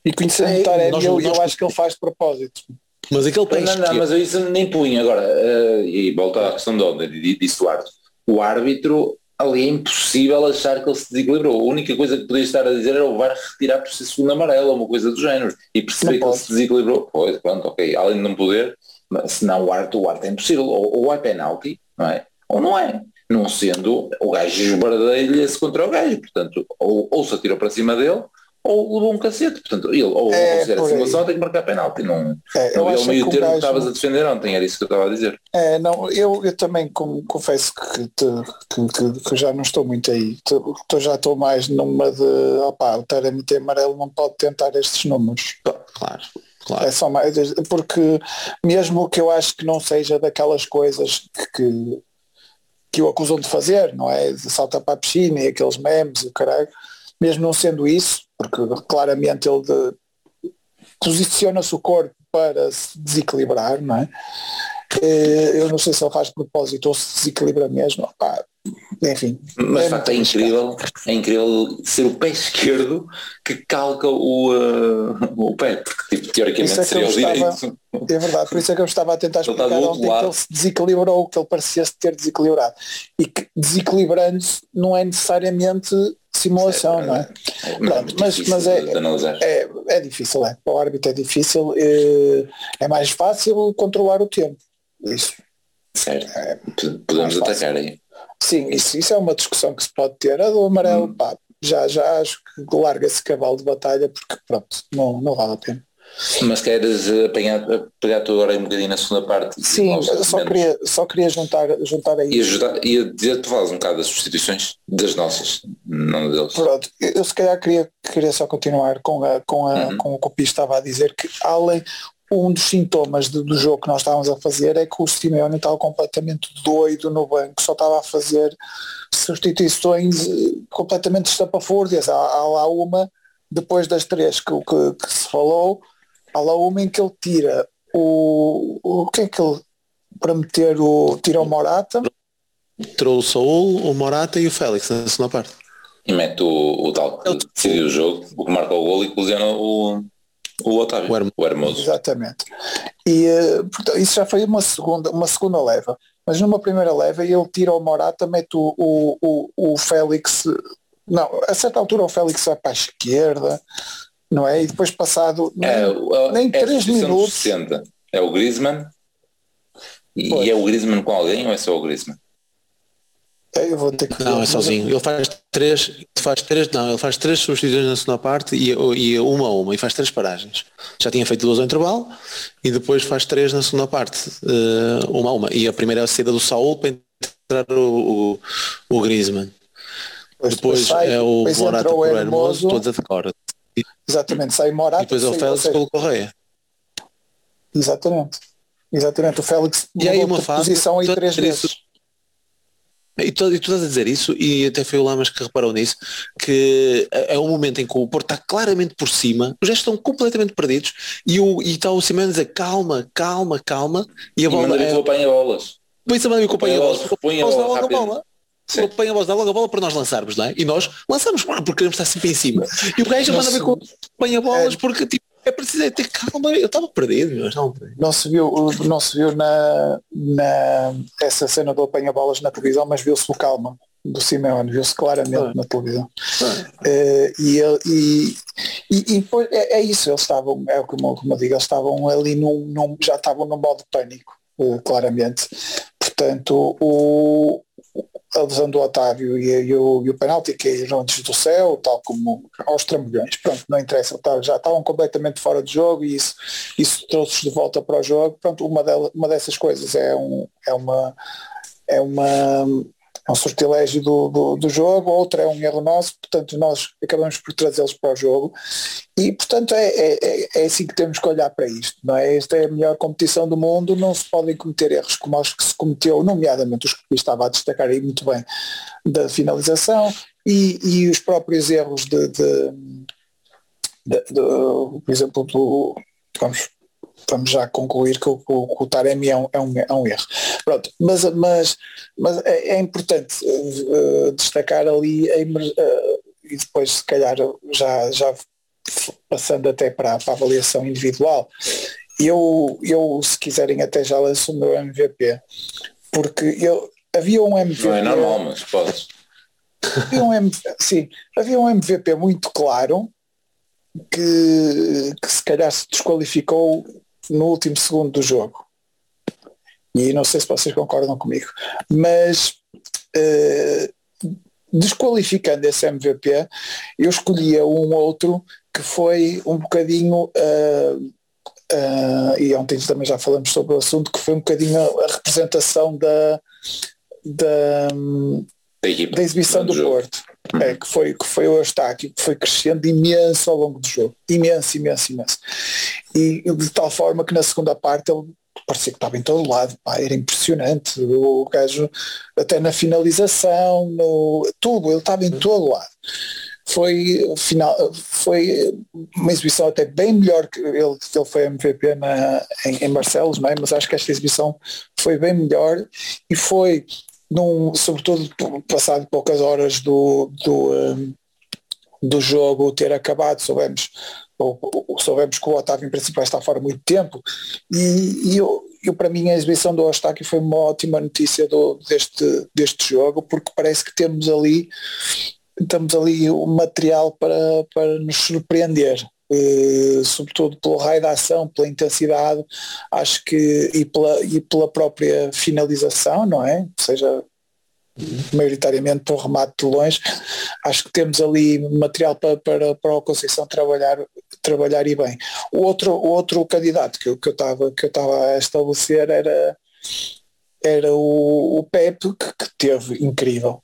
E conhecendo é, o Taremi, eu, eu acho que ele faz de propósito. Mas aquele pé Não, não, mas eu isso nem punha agora. Uh, e volta à questão de ontem, disse o árbitro. O árbitro ali é impossível achar que ele se desequilibrou. A única coisa que podia estar a dizer era o VAR retirar por si segundo amarelo ou uma coisa do género. E perceber que ele se desequilibrou. Pois, pronto, ok. Além de não poder, mas senão o árbitro, o árbitro é impossível. Ou, ou é penalti, não é? Ou não é. Não sendo, o gajo esbardeia-se contra o gajo. Portanto, ou, ou se atirou para cima dele, ou levou um cacete. Portanto, ele ou é, considera a simulação tem que marcar penalti. Não, é, não o meio termo que estavas a defender ontem, era isso que eu estava a dizer. É, não, eu, eu também como, confesso que, te, que, que, que, já não estou muito aí. Tô, já estou mais numa de opá, o Taremi tem amarelo não pode tentar estes números. Claro. Claro. É só mais, porque mesmo que eu acho que não seja daquelas coisas que, que o acusam de fazer, não é? De saltar para a piscina e aqueles memes e o caralho, mesmo não sendo isso, porque claramente ele posiciona-se o corpo para se desequilibrar, não é? Eh, eu não sei se ele faz propósito ou se desequilibra mesmo. Pá, enfim. Mas é, é incrível, é incrível ser o pé esquerdo que calca o, uh, o pé, porque tipo, teoricamente é seria o direito. É verdade, por isso é que eu estava a tentar explicar ontem que ele se desequilibrou, que ele parecia se ter desequilibrado. E que desequilibrando-se não é necessariamente simulação, é, não é? é Pronto, mas, mas é, é, é, difícil, é. Para o árbitro é difícil, é, é mais fácil controlar o tempo. Isso. Certo. É, Podemos atacar aí. Sim, isso, isso é uma discussão que se pode ter. A do amarelo, hum. pá, já, já acho que larga esse cavalo de batalha porque pronto, não, não vale a pena. Mas queres apanhar, pegar tu agora um bocadinho na segunda parte? Sim, só queria, só queria juntar, juntar aí. E ajudar, ia dizer, tu falas um bocado das substituições das nossas, não deles. Pronto, eu se calhar queria, queria só continuar com, a, com, a, uhum. com o que o Pi estava a dizer, que além, um dos sintomas de, do jogo que nós estávamos a fazer é que o Simeone estava completamente doido no banco, só estava a fazer substituições eh, completamente estapafúrdias. Há, há lá uma, depois das três que, que, que se falou, há lá uma em que ele tira o. O que é que ele. para meter o. tira o Morata. Tirou o Saul, o Morata e o Félix na segunda parte. E mete o, o tal que decidiu o jogo, o que marca o gol e colisiona o, o Otávio, o, Hermoso. o Hermoso. Exatamente. E eh, portanto, isso já foi uma segunda, uma segunda leva. Mas numa primeira leva ele tira o Morata, mete o, o, o, o Félix. Não, a certa altura o Félix vai para a esquerda, não é? E depois passado é, nem, é, 3 minutos. 60. É o Griezmann. E, e é o Griezmann com alguém ou é só o Griezmann? É, eu vou ter que não, é sozinho. Ele faz três, faz três, não, ele faz três substituições na segunda parte e, e uma a uma e faz três paragens. Já tinha feito duas ao intervalo e depois faz três na segunda parte, uh, uma a uma. E a primeira é a saída do Saúl para entrar o, o, o Griezmann. Depois, depois sai, é o Morata por Hermoso, toda de cor. Exatamente, sai Morata. E depois é o Félix pelo Correia. Exatamente. Exatamente, o Félix e aí uma fase, posição aí três vezes. E tu, e tu estás a dizer isso, e até foi o Lamas que reparou nisso, que é um momento em que o Porto está claramente por cima, os gestos estão completamente perdidos, e, o, e está o Simeone a dizer calma, calma, calma, e a bola. E é... apanha bolas. Põe-se a mão e acompanha bolas. Põe a bola logo a bola. Apanha a bola, dá logo a bola para nós lançarmos, não é? E nós lançamos, porque queremos estar sempre em cima. E o gajo manda ver com apanha bolas, é. porque tipo, é preciso é ter calma, eu estava perdido, mas não. Não se viu, não se viu na, na essa cena do apanha-bolas na televisão, mas viu-se o calma. do Simeone, viu-se claramente na televisão. Uh, e, ele, e, e, e é, é, isso, eles estavam, é como, como eu digo, eles estavam ali num, num já estavam no modo pânico, uh, claramente. Portanto, o, lesão do Otávio e, e, o, e o penalti caíram antes do céu, tal como aos trambolhões. Pronto, não interessa, tá, já estavam completamente fora de jogo e isso, isso trouxe-os de volta para o jogo. Pronto, uma, delas, uma dessas coisas é, um, é uma é uma é um sortilégio do, do, do, jogo, outra é um erro nosso, portanto nós acabamos por trazê-los para o jogo e portanto é, é, é, assim que temos que olhar para isto, não é? Esta é a melhor competição do mundo, não se podem cometer erros como os que se cometeu, nomeadamente os que estava a destacar aí muito bem da finalização e, e os próprios erros de, de, de, de por exemplo, do, vamos já concluir que o, o, o Taremi é um, é, um, é um erro. Pronto, mas, mas, mas é, é importante uh, destacar ali a, uh, e depois se calhar já, já passando até para, para a avaliação individual, eu, eu se quiserem até já lanço o meu MVP, porque eu, havia um MVP. Não é normal, mas pode. Havia um, sim, havia um MVP muito claro que, que se calhar se desqualificou no último segundo do jogo. E não sei se vocês concordam comigo, mas uh, desqualificando esse MVP, eu escolhia um outro que foi um bocadinho, uh, uh, e ontem também já falamos sobre o assunto, que foi um bocadinho a, representação da, da, da exibição do, do Porto. Uhum. É, que, foi, que foi o Eustáquio, que foi crescendo imenso ao longo do jogo. Imenso, imenso, imenso. E de tal forma que na segunda parte ele parecia que estava em todo lado, pá, era impressionante. O gajo, até na finalização, no, tudo, ele estava em todo lado. Foi, final, foi uma exibição até bem melhor que ele, ele foi MVP na, em, em Barcelos, é? mas acho que esta exibição foi bem melhor e foi num, sobretudo passado poucas horas do, do, um, do jogo ter acabado, soubemos, ou, ou, soubemos que o Otávio em princípio vai estar fora muito tempo e, e eu, eu, para mim a exibição do Eustáquio foi uma ótima notícia do, deste, deste jogo porque parece que temos ali temos ali o material para, para nos surpreender eh, sobretudo pelo raio da ação, pela intensidade, acho que e pela, e pela própria finalização, não é? Ou seja, maioritariamente por remate de longe, acho que temos ali material para, para, para o Conceição trabalhar, trabalhar e bem. O outro, o outro candidato que eu, que eu estava que eu estava a estabelecer era era o, o Pepe que, que teve incrível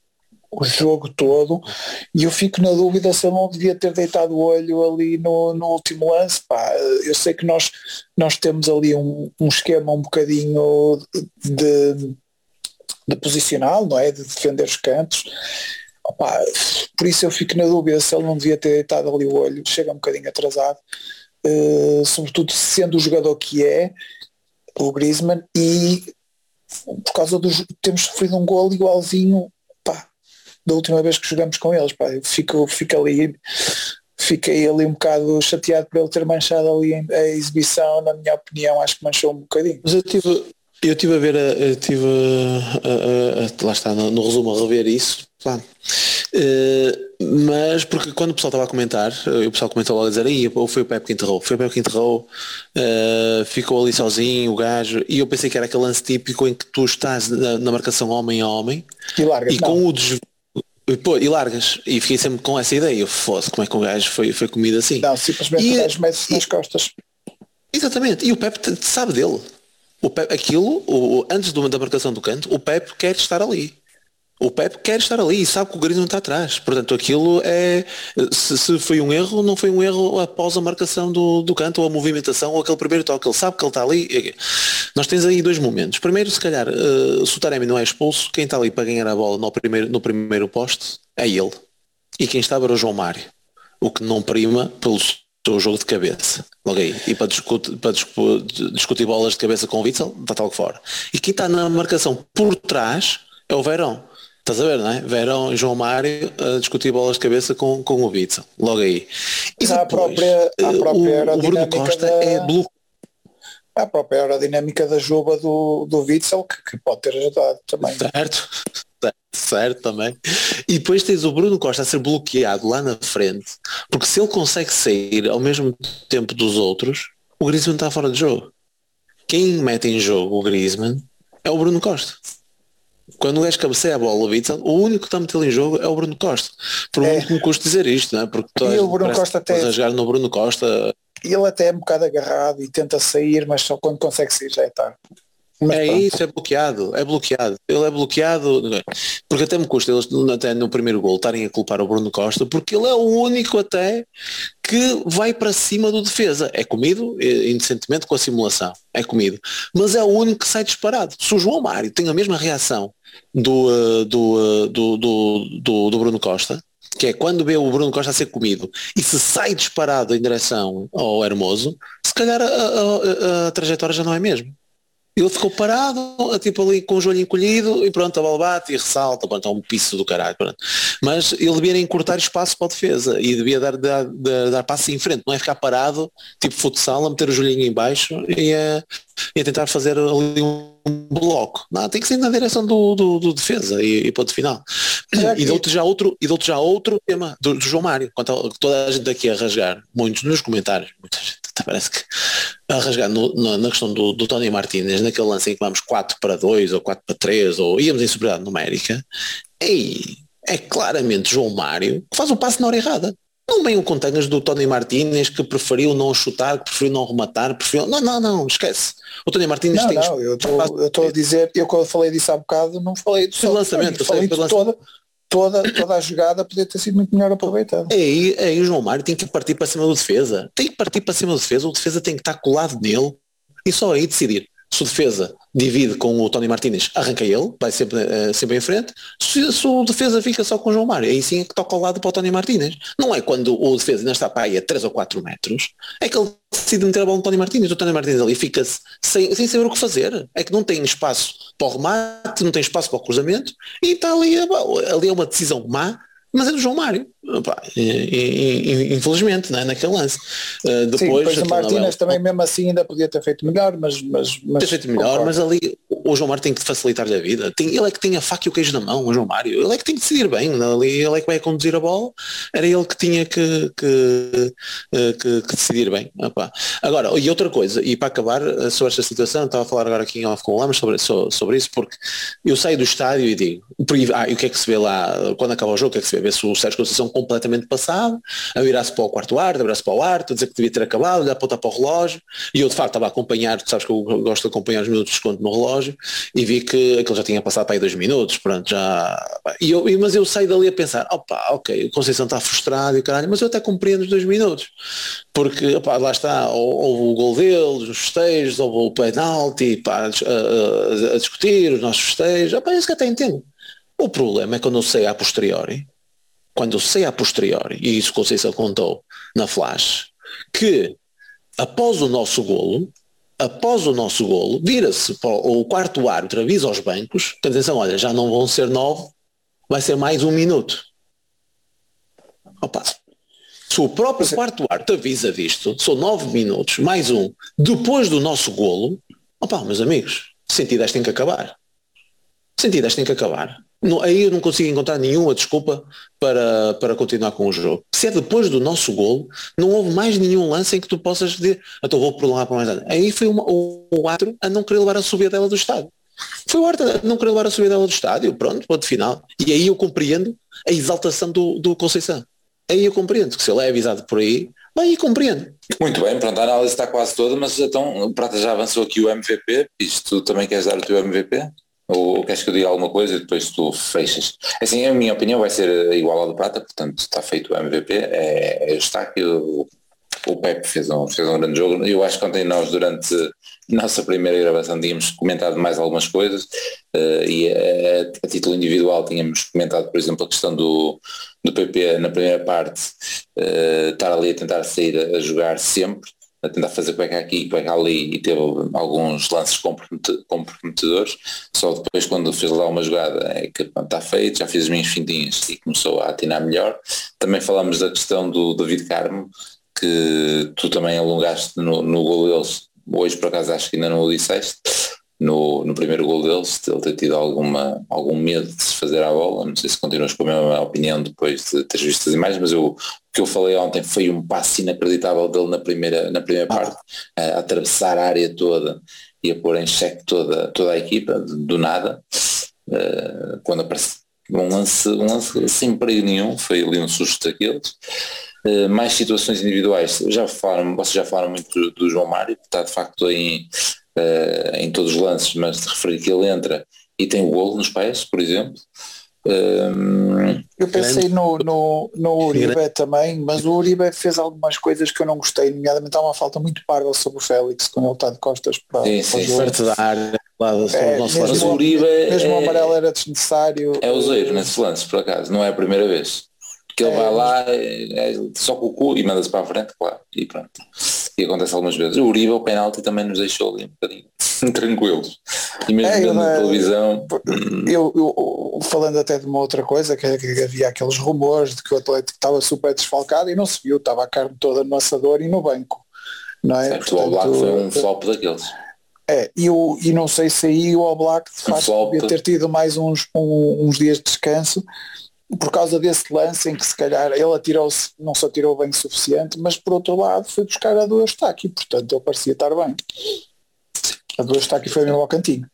o jogo todo e eu fico na dúvida se eu não devia ter deitado o olho ali no, no último lance. Pá, eu sei que nós, nós temos ali um, um esquema um bocadinho de, de posicional, não é? De defender os cantos. Opa, por isso eu fico na dúvida se ele não devia ter deitado ali o olho, chega um bocadinho atrasado, uh, sobretudo sendo o jogador que é, o Griezmann, e por causa dos. temos sofrido um gol igualzinho da última vez que jogamos com eles. Pá. Eu fico, fico ali, fiquei ali um bocado chateado por ele ter manchado ali a exibição, na minha opinião, acho que manchou um bocadinho. Mas eu tive, eu tive a ver, eu tive a, a, a, lá está, no, no, resumo a rever isso, claro. Uh, mas porque quando o pessoal estava a comentar, uh, o pessoal comentou logo a dizer, aí foi o Pepe que enterrou, foi o Pepe que enterrou, uh, ficou ali sozinho, o gajo, e eu pensei que era aquele lance típico em que tu estás na, na marcação homem a homem e, larga, e com o desvio e, pô, e largas. E fiquei sempre com essa ideia. Fosse como é que o gajo foi, foi comido assim? Não, simplesmente e, o gajo mete nas costas. Exatamente. E o Pepe sabe dele. O Pepe, aquilo, o, antes da marcação do canto, o Pepe quer estar ali o Pep quer estar ali e sabe que o Griezmann está atrás. Portanto, aquilo é. Se, se, foi um erro, não foi um erro após a marcação do, do canto ou a movimentação ou aquele primeiro toque. Ele sabe que ele está ali. Nós temos aí dois momentos. Primeiro, se calhar, uh, se o Taremi não é expulso, quem está ali para ganhar a bola no primeiro, no primeiro poste é ele. E quem estava era o João Mário. O que não prima pelo seu jogo de cabeça. Logo aí. E para discutir, para discutir bolas de cabeça com o Witzel, está tal que fora. E quem está na marcação por trás é o Verão Estás a ver, não é? Verão e João Mário a discutir bolas de cabeça com, com o Witzel, logo aí. E depois, a própria, a própria o, o Bruno Costa da... é blue. A própria aerodinâmica da juba do, do Witzel, que, que pode ter ajudado também. Certo. certo também. E depois tens o Bruno Costa a ser bloqueado lá na frente, porque se ele consegue sair ao mesmo tempo dos outros, o Griezmann está fora de jogo. Quem mete em jogo o Griezmann é o Bruno Costa. Quando o gajo cabeceia a bola, o único que está a meter em jogo é o Bruno Costa. Por É. muito que me custa dizer isto, não é? Porque toda E a o Bruno Costa até- a jogar no Bruno Costa Ele até é um bocado agarrado e tenta sair, mas só quando consegue sair já é tarde. Mas é pronto. isso, é bloqueado, é bloqueado. Ele é bloqueado, porque até me custa eles até no primeiro gol estarem a culpar o Bruno Costa, porque ele é o único até que vai para cima do defesa. É comido, eh, inocentemente, com a simulação. É comido. Mas é o único que sai disparado. Se o João Mário tem a mesma reação do, eh, do, eh, do, do, do, do Bruno Costa, que é quando vê o Bruno Costa a ser comido e se sai disparado em direção ao Hermoso, se calhar a, a- a- a trajetória já não é mesmo. Ele ficou parado, tipo ali com o joelho encolhido e pronto, a bola bate e ressalta, pronto, é um piso do caralho. Pronto. Mas ele devia encurtar espaço para a defesa e devia dar, dar, dar, dar passo em frente, não é ficar parado, tipo futsal, a meter o joelhinho em baixo e a, e a tentar fazer ali um bloco. Não, tem que ser na direção do, do, do defesa e, e ponto final. Já E dou-te já outro, e dou já outro tema do, do João Mário, quanto a, toda a gente aqui a rasgar, muitos nos comentários, muita gente parece que a rasgar no- na, na questão do, do Tony Martínez, naquele lance em que vamos 4 para 2 ou 4 para 3 ou íamos em superioridade numérica, ei, é claramente João Mário que faz o passe na hora errada. Não bem o contenhas do Tony Martínez que preferiu não chutar, que preferiu não rematar, preferiu. Não, não, não, esquece. O Tony Martínez Não, tem não, eu estou a dizer, eu quando falei disso há bocado, não falei do do lançamento, eu falei de toda, toda, toda a jogada podia ter sido muito melhor aproveitada. É aí, é aí o João Mário tem que partir para cima do defesa. Tem que partir para cima do defesa, o defesa tem que estar colado nele e só aí decidir. Se o defesa divide com o Tony Martínez, arranca ele, vai sempre, eh, sempre em frente. Se, se o defesa fica só com o João Mário, aí sim é que toca ao lado para o Tony Martínez. Não é quando o defesa ainda está para aí a 3 ou 4 metros, é que ele decide meter a bola no Tony Martínez. O Tony Martínez ali fica sem, sem saber o que fazer. É que não tem espaço para o remate, não tem espaço para o cruzamento e está ali, a- ali é uma decisão má mas é do João Mário, Opa, infelizmente, né, naquele lance. Uh, Sim, depois, depois o Martínez também mesmo assim ainda podia ter feito melhor, mas, mas, mas ter feito melhor, concordo. mas ali o João Mário tem que facilitar-lhe a vida. Tem, ele é que tem a faca e o queijo na mão, o João Mário. Ele é que tem que decidir bem. Ali, ele é que vai conduzir a bola. Era ele que tinha que, que, eh, que- que decidir bem. Opa. Agora, e outra coisa, e para acabar eh, sobre esta situação, estava a falar agora aqui em off com o Lamas sobre, so- sobre isso, porque eu saio do estádio e digo, ah, e o que é que se vê lá, quando acaba o jogo, o que é que se vê? Vê-se o Sérgio Conceição completamente passado, a virar-se para o quarto árbitro, a virar-se para o árbitro, a dizer que devia ter acabado, olhar apontar para o relógio, e eu de facto estava a acompanhar, tu sabes que eu gosto de acompanhar os minutos de desconto no relógio, e vi que aquilo já tinha passado para aí dois minutos, pronto, já. E eu, mas eu saí dali a pensar, opa, ok, o Conceição está frustrado e caralho, mas eu até compreendo os dois minutos. Porque opá, lá está, hou- houve o gol deles, os festejos, houve o penalti, pá, a, a- a discutir os nossos festejos, opá, isso que até entendo. O problema é quando eu sei a posteriori, quando sei a posteriori, e isso Conceição contou na flash, que após o nosso golo, após o nosso golo, vira-se o quarto árbitro, avisa aos bancos, que atenção, olha, já não vão ser nove, vai ser mais um minuto. Opa, se o próprio quarto árbitro avisa disto, são nove minutos, mais um, depois do nosso golo, opa, meus amigos, 110 tem que acabar. 110 tem que acabar. Não, aí eu não consigo encontrar nenhuma desculpa para, para continuar com o jogo. Se é depois do nosso golo, não houve mais nenhum lance em que tu possas dizer, então vou prolongar para mais nada. Aí foi uma, o, o árbitro a não querer levar a subida dela do estádio. Foi o árbitro a não querer levar a subida dela do estádio, pronto, ponto final. E aí eu compreendo a exaltação do, do Conceição. Aí eu compreendo, que se ele é avisado por aí, aí compreendo. Muito bem, pronto, a análise está quase toda, mas então o Prata já avançou aqui o MVP, isto tu também queres dar o teu MVP? Ou, queres que eu diga alguma coisa e depois tu fechas? Assim, a minha opinião vai ser igual ao do Prata, portanto está feito o MVP, é, é destaque, o, o Pepe fez um, fez um grande jogo, eu acho que ontem nós durante nossa primeira gravação tínhamos comentado mais algumas coisas eh, e a, a título individual tínhamos comentado, por exemplo, a questão do, do PP na primeira parte eh, estar ali a tentar sair a, a jogar sempre, a tentar fazer cueca aqui, cueca ali e teve alguns lances compromete- comprometedores, só depois quando fez lá uma jogada é que está feito, já fiz as minhas fintinhas e começou a atinar melhor. Também falamos da questão do David Carmo, que tu também alongaste no, no gol deles, hoje por acaso acho que ainda não o disseste, no, no primeiro gol deles, ele ter tido alguma, algum medo de se fazer à bola. Não sei se continuas com a mesma opinião depois de ter visto as imagens, mas eu, o que eu falei ontem foi um passo inacreditável dele na primeira, na primeira parte, a, a atravessar a área toda e a pôr em xeque toda, toda a equipa, do nada. Uh, quando aparece um lance, um lance sem perigo nenhum, foi ali um susto daqueles. Uh, mais situações individuais, já falaram, vocês já falaram muito do, do João Mário, que está de facto em, uh, em todos os lances, mas de referir que ele entra e tem o golo nos pés, por exemplo. Um, eu pensei no, no, no Uribe também, mas o Uribe fez algumas coisas que eu não gostei, nomeadamente há uma falta muito parva sobre o Félix quando ele está de costas para, sim, sim, da área. É, mesmo, mas o Uribe mesmo é, o amarelo era desnecessário. É o zero nesse lance, por acaso, não é a primeira vez. Que ele é, vai lá, é, é, só com o cu e manda-se para a frente, claro, e pronto. Acontece algumas vezes. O Uribe, o penalti também nos deixou ali um bocadinho tranquilos. E mesmo é, na televisão. Hum. Eu, eu, falando até de uma outra coisa, que, que, havia aqueles rumores de que o Atlético estava super desfalcado e não se viu, estava a carne toda no assador e no banco. Não é? Certo, Portanto, o Black foi um flop daqueles. É, e, o, e não sei se aí o All Black de facto um devia ter tido mais uns, um, uns dias de descanso por causa desse lance em que se calhar ele atirou-se, não se atirou bem o suficiente, mas por outro lado foi buscar a do Eustáquio, portanto ele parecia estar bem. A do Eustáquio foi mesmo ao cantinho.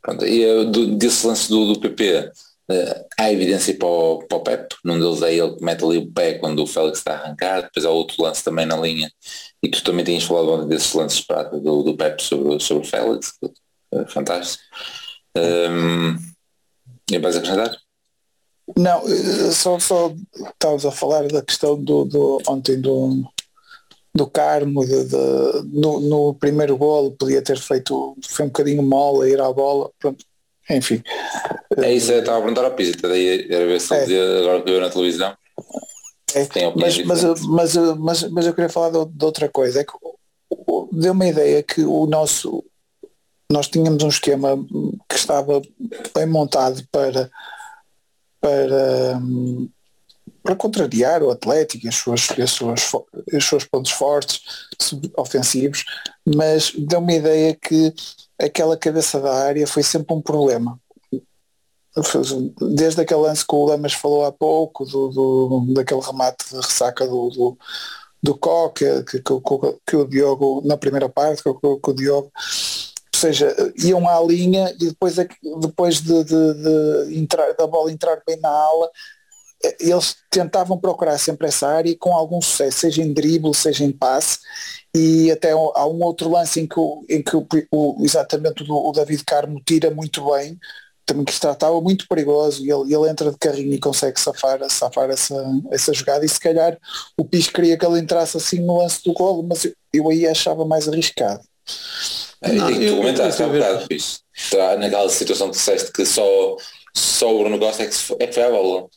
Pronto, e uh, do, desse lance do, do PP, uh, eh, há evidência para o, para o Pep, num deles é ele que mete ali o pé quando o Félix está arrancado, depois há outro lance também na linha, e tu também tinhas falado desses lances prata do, do Pep sobre, sobre o Félix, uh, fantástico. Um, e vais acrescentar? Não, eh, só, só estavas a falar da questão do, do ontem do, do Carmo, de, de, no, no, primeiro golo podia ter feito, foi um bocadinho mole ir à bola, pronto, enfim. É isso, eu estava a perguntar ao Pizzi, daí era ver se é. dizia agora que eu na televisão. É. Mas, mas, mas, mas, mas, eu queria falar de, de outra coisa, é que deu uma ideia que o nosso nós tínhamos um esquema que estava bem montado para para, para contrariar o Atlético e as suas, as suas, os seus pontos fortes ofensivos, mas deu uma ideia que aquela cabeça da área foi sempre um problema. Desde aquele lance que o Lamas falou há pouco, do, do daquele remate de ressaca do, do, do Coca, que, que, que, que o Diogo, na primeira parte, que, que o Diogo seja, iam à linha e depois, é depois de, de, de entrar, da bola entrar bem na ala, eles tentavam procurar sempre essa área e com algum sucesso, seja em drible, seja em passe, e até há um outro lance em que, em que o, exatamente o, o, David Carmo tira muito bem, também que estava muito perigoso e ele, ele entra de carrinho e consegue safar, safar essa, essa jogada e se calhar o Pis queria que ele entrasse assim no lance do golo, mas eu, eu aí achava mais arriscado. Não, e tu comentaste há um bocado, isso. Naquela situação que disseste que só, só o Costa é que, é que foi a bola,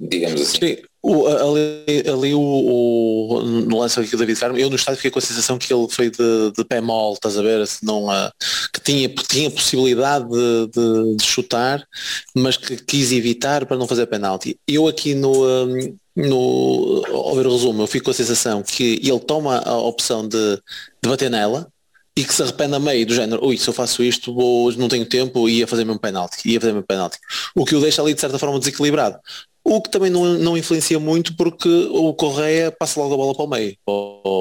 digamos assim. Sim, o, ali, ali o, o, no lance aqui do David Carmo, eu no estádio fiquei com a sensação que ele foi de, de pé mole, estás a ver? Não, uh, que tinha, tinha possibilidade de, de, de, chutar, mas que quis evitar para não fazer penalti. Eu aqui no. Um, no, ao ver o resumo, eu fico com a sensação que ele toma a opção de, de bater nela, e que se arrepende a meio do género, ui, se eu faço isto, vou, não tenho tempo, ia fazer-me um penalti, ia fazer-me um penalti. O que o deixa ali de certa forma desequilibrado. O que também não, não influencia muito porque o Correia passa logo a bola para o meio, para,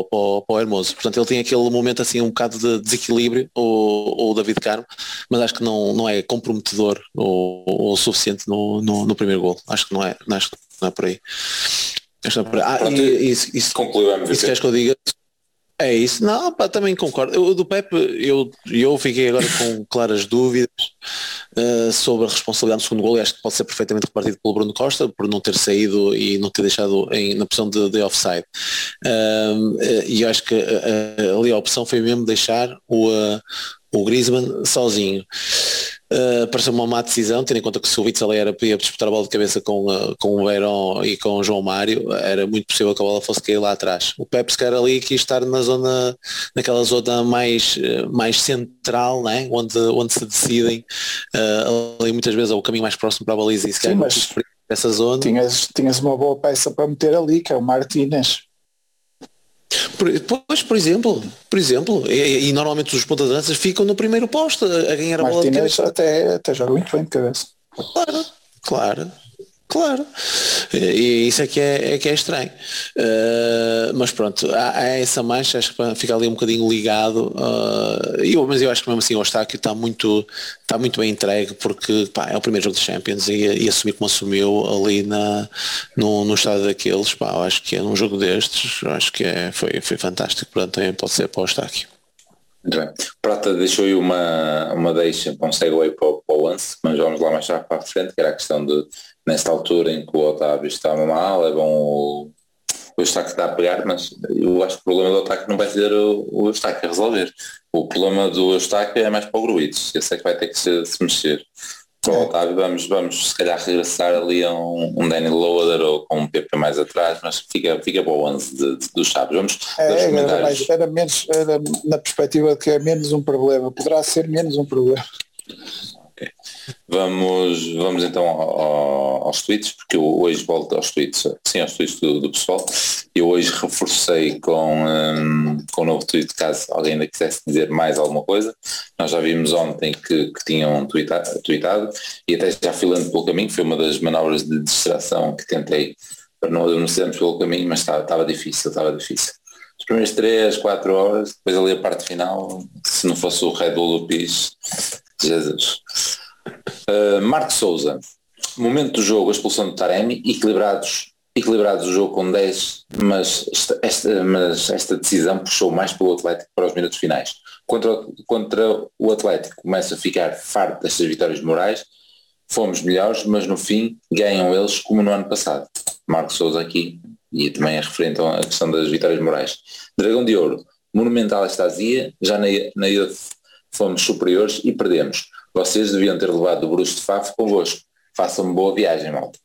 para, para o Hermoso. Portanto, ele tem aquele momento assim um bocado de desequilíbrio, o, o David Carmo, mas acho que não, não é comprometedor o, o suficiente no, no, no, primeiro gol. Acho que não é, acho que não é por aí. Acho que não é por aí. Ah, e, isso, isso, concluiu a isso queres que eu diga? É isso, não, pá, também concordo. O do Pepe, eu, eu fiquei agora com claras dúvidas uh, sobre a responsabilidade do segundo gol e acho que pode ser perfeitamente repartido pelo Bruno Costa por não ter saído e não ter deixado em, na posição de, de offside. Uh, e eu acho que uh, ali a opção foi mesmo deixar o, o Griezmann sozinho. Uh, pareceu uma má decisão, tendo em conta que se o Witzel era podia disputar a bola de cabeça com, uh, com o Verón e com o João Mário, era muito possível que a bola fosse cair lá atrás. O Pep se ali quis estar na zona, naquela zona mais, uh, mais central, né? onde, onde se decidem, uh, ali muitas vezes é o caminho mais próximo para a baliza e se Sim, mas essa zona. Tinhas, tinhas uma boa peça para meter ali, que é o Martínez. Pois, por exemplo, por exemplo, e, e normalmente os pontas de lanças ficam no primeiro posto a, ganhar a bola de cabeça. até, até joga muito bem de cabeça. Claro, claro, claro. E isso é que é, é que é estranho. Uh, mas pronto, há, há essa mancha, acho que ficar ali um bocadinho ligado. Uh, eu, mas eu acho que mesmo assim o Eustáquio está muito, está muito bem entregue porque pá, é o primeiro jogo de Champions e, e assumir como assumiu ali na, no, no estado daqueles, pá, acho que é num jogo destes, acho que é, foi, foi fantástico, portanto também pode ser para o Eustáquio. Muito bem. Prata deixou aí uma, uma deixa um segue para, para o lance, mas vamos lá mais para a frente, que era a questão de, nesta altura em que o Otávio estava mal, é bom o, o Eustáquio está a pegar, mas eu acho que o problema do Otávio não vai ser o, o Eustáquio a resolver. O problema do Eustáquio é mais para o Gruitos, esse é que vai ter que se, se mexer. Para o Otávio vamos, vamos se calhar regressar ali a um, um Danny Loader ou com um PP mais atrás, mas fica, fica para o 11 de, de, dos Chaves. Vamos É, era, mais, era menos, era na perspectiva de que é menos um problema. Poderá ser menos um problema. Vamos, vamos então ao- ao- aos tweets, porque eu hoje volto aos tweets, sim, aos tweets do, do pessoal. Eu hoje reforcei com, hum, com um novo tweet, caso alguém ainda quisesse dizer mais alguma coisa. Nós já vimos ontem que, que tinham tweetado, tweetado e até já fui lendo pelo caminho, foi uma das manobras de distração que tentei para não anunciarmos pelo caminho, mas estava, estava difícil, estava difícil. As primeiras 3, 4 horas, depois ali a parte final, se não fosse o Red Bull do Jesus. Uh, Marco Souza, momento do jogo, a expulsão de Taremi, equilibrados, equilibrados o jogo com 10, mas esta, esta- mas esta decisão puxou mais pelo Atlético para os minutos finais. Contra, o- contra o Atlético começa a ficar farto destas vitórias morais, fomos melhores, mas no fim ganham eles como no ano passado. Marco Souza aqui, e também é referente à questão das vitórias morais. Dragão de Ouro, monumental esta azia, já na, na fomos superiores e perdemos. Vocês deviam ter levado o Bruxo de Fafo convosco. Façam uma boa viagem, malta.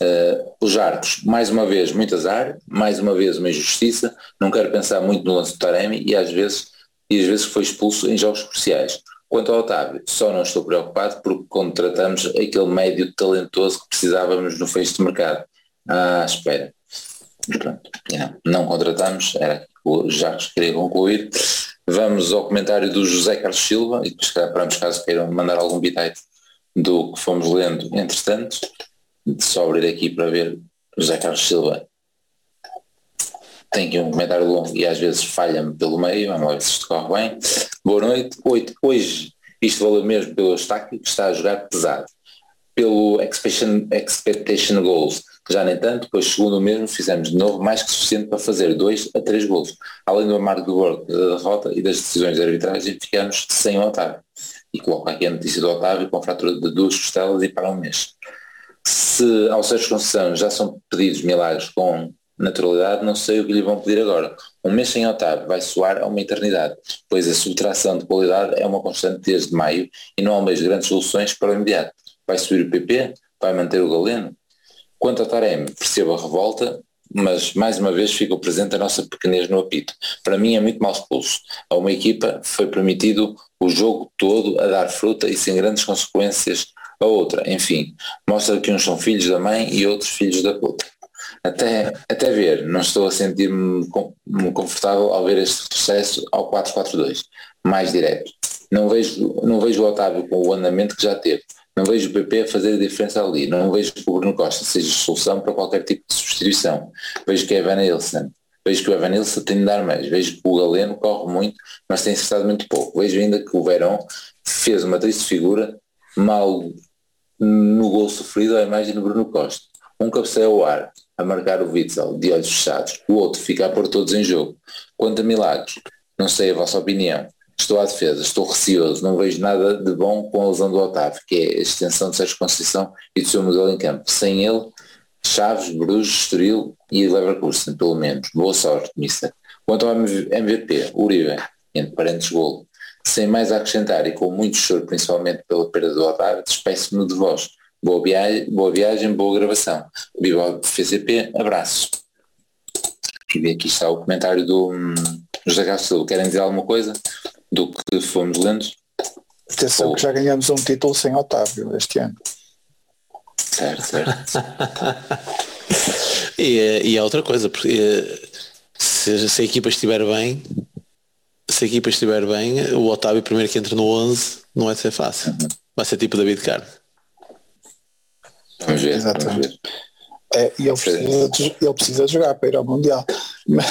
Uh, os arcos, mais uma vez, muito azar, mais uma vez uma injustiça, não quero pensar muito no lance do Taremi e às vezes, e às vezes foi expulso em jogos cruciais. Quanto ao Otávio, só não estou preocupado porque contratamos aquele médio talentoso que precisávamos no fecho de mercado. Ah, espera. Pronto, não, não contratamos, era o Jacques que queria concluir. Vamos ao comentário do José Carlos Silva e depois para caso queiram mandar algum bitite do que fomos lendo entretanto. Só abrir aqui para ver José Carlos Silva tem aqui um comentário longo e às vezes falha-me pelo meio, vamos ver se isto corre bem. Boa noite. Oito, hoje isto valeu mesmo pelo Eustáquio que está a jogar pesado. Pelo expectation, expectation goals, já nem tanto, pois segundo mesmo fizemos de novo mais que suficiente para fazer dois a três gols. Além do amargo do gol da derrota e das decisões de arbitragem, ficamos sem o Otávio. E coloco aqui a notícia do Otávio com fratura de duas costelas e para um mês. Se ao Sérgio Conceição já são pedidos milagres com naturalidade, não sei o que lhe vão pedir agora. Um mês sem Otávio vai soar a uma eternidade, pois a subtração de qualidade é uma constante desde maio e não almejo grandes soluções para o imediato. Vai subir o PP? Vai manter o Galeno? Quanto a Taremi, percebo a revolta, mas mais uma vez ficou presente a nossa pequenez no apito. Para mim é muito mal expulso. A uma equipa foi permitido o jogo todo a dar fruta e sem grandes consequências a outra. Enfim, mostra que uns são filhos da mãe e outros filhos da puta. Até, até ver, não estou a sentir-me confortável ao ver este processo ao 4-4-2, mais direto. Não vejo, não vejo o Otávio com o andamento que já teve. Não vejo o PP a fazer a diferença ali. Não vejo que o Bruno Costa seja solução para qualquer tipo de substituição. Vejo que é Evan Nilsson. Vejo que o Evan Nilsson tem de dar mais. Vejo que o Galeno corre muito, mas tem acertado muito pouco. Vejo ainda que o Verão fez uma triste figura, mal no gol sofrido à imagem do Bruno Costa. Um cabeceia ao ar, a marcar o Witzel de olhos fechados. O outro fica a pôr todos em jogo. Quanto a milagres, não sei a vossa opinião. Estou à defesa, estou receoso, não vejo nada de bom com a lesão do Otávio, que é a extensão de Sérgio Conceição e do seu modelo em campo. Sem ele, Chaves, Bruges, Estoril e Leverkusen, pelo menos. Boa sorte, mister. Quanto ao MVP, Uribe, entre parênteses golo. Sem mais a acrescentar e com muito choro, principalmente pela perda do Otávio, despeço-me de vós. Boa viagem, boa, viagem, boa gravação. Viva o FCP, abraço. E aqui está o comentário do hum, José Castelo. Querem dizer alguma coisa do que fomos lendo? Atenção Oh. que já ganhamos um título sem Otávio este ano. Certo, certo. E, eh, e é outra coisa, porque eh, se, se a equipa estiver bem, se a equipa estiver bem, o Otávio primeiro que entra no 11 não vai ser fácil. Vai ser tipo David Carmo. Vamos ver, Exatamente. vamos ver. É, e ele precisa, de, ele precisa jogar para ir ao Mundial. Mas,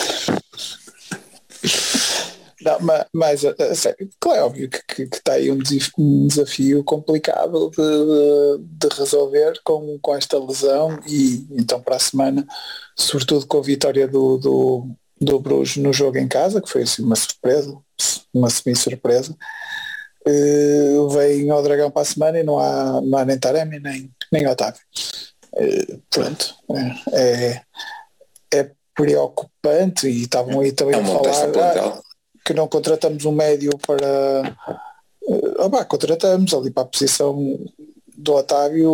não, mas, mas a sério, claro, é óbvio que, que, que está aí um desafio, um desafio complicado de, de, resolver com, com esta lesão e então para a semana, sobretudo com a vitória do, do, do Bruges no jogo em casa, que foi assim uma surpresa, uma semi-surpresa, uh, vem ao Dragão para a semana e não há, não há nem Taremi nem, nem Otávio. Uh, pronto, é, é preocupante e estavam aí também É a falar. Que não contratamos um médio para ah, pá, contratamos ali para a posição do Otávio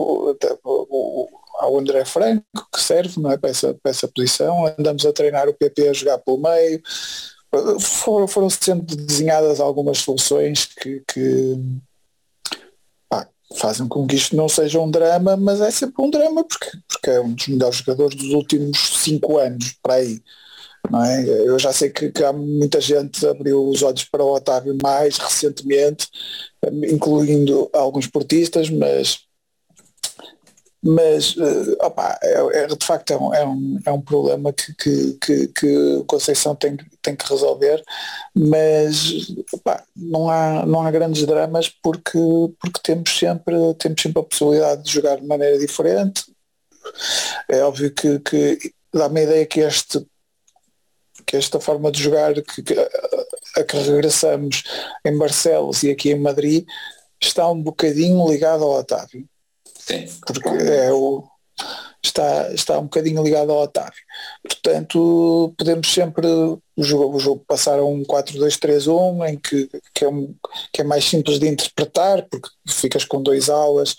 o, ao André Franco que serve não é, para, essa, para essa posição. Andamos a treinar o PP a jogar pelo meio. Foram, foram sendo desenhadas algumas soluções que, que fazem com que isto não seja um drama mas é sempre um drama porque, porque é um dos melhores jogadores dos últimos cinco anos para aí não é? Eu já sei que, que, há muita gente abriu os olhos para o Otávio mais recentemente, incluindo alguns portistas, mas mas opa, é, é, de facto é um, é um, é um problema que, que, que, que Conceição tem, tem que resolver, mas opa, não, há, não há grandes dramas porque, porque temos, sempre, temos sempre a possibilidade de jogar de maneira diferente. É óbvio que, que dá-me a ideia que este que esta forma de jogar que, que, a que regressamos em Barcelos e aqui em Madrid está um bocadinho ligado ao Otávio. Sim. Porque é o, está, está um bocadinho ligado ao Otávio. Portanto, podemos sempre o jogo, o jogo passar a um 4-2-3-1 em que, que, é um, que é mais simples de interpretar, porque ficas com dois aulas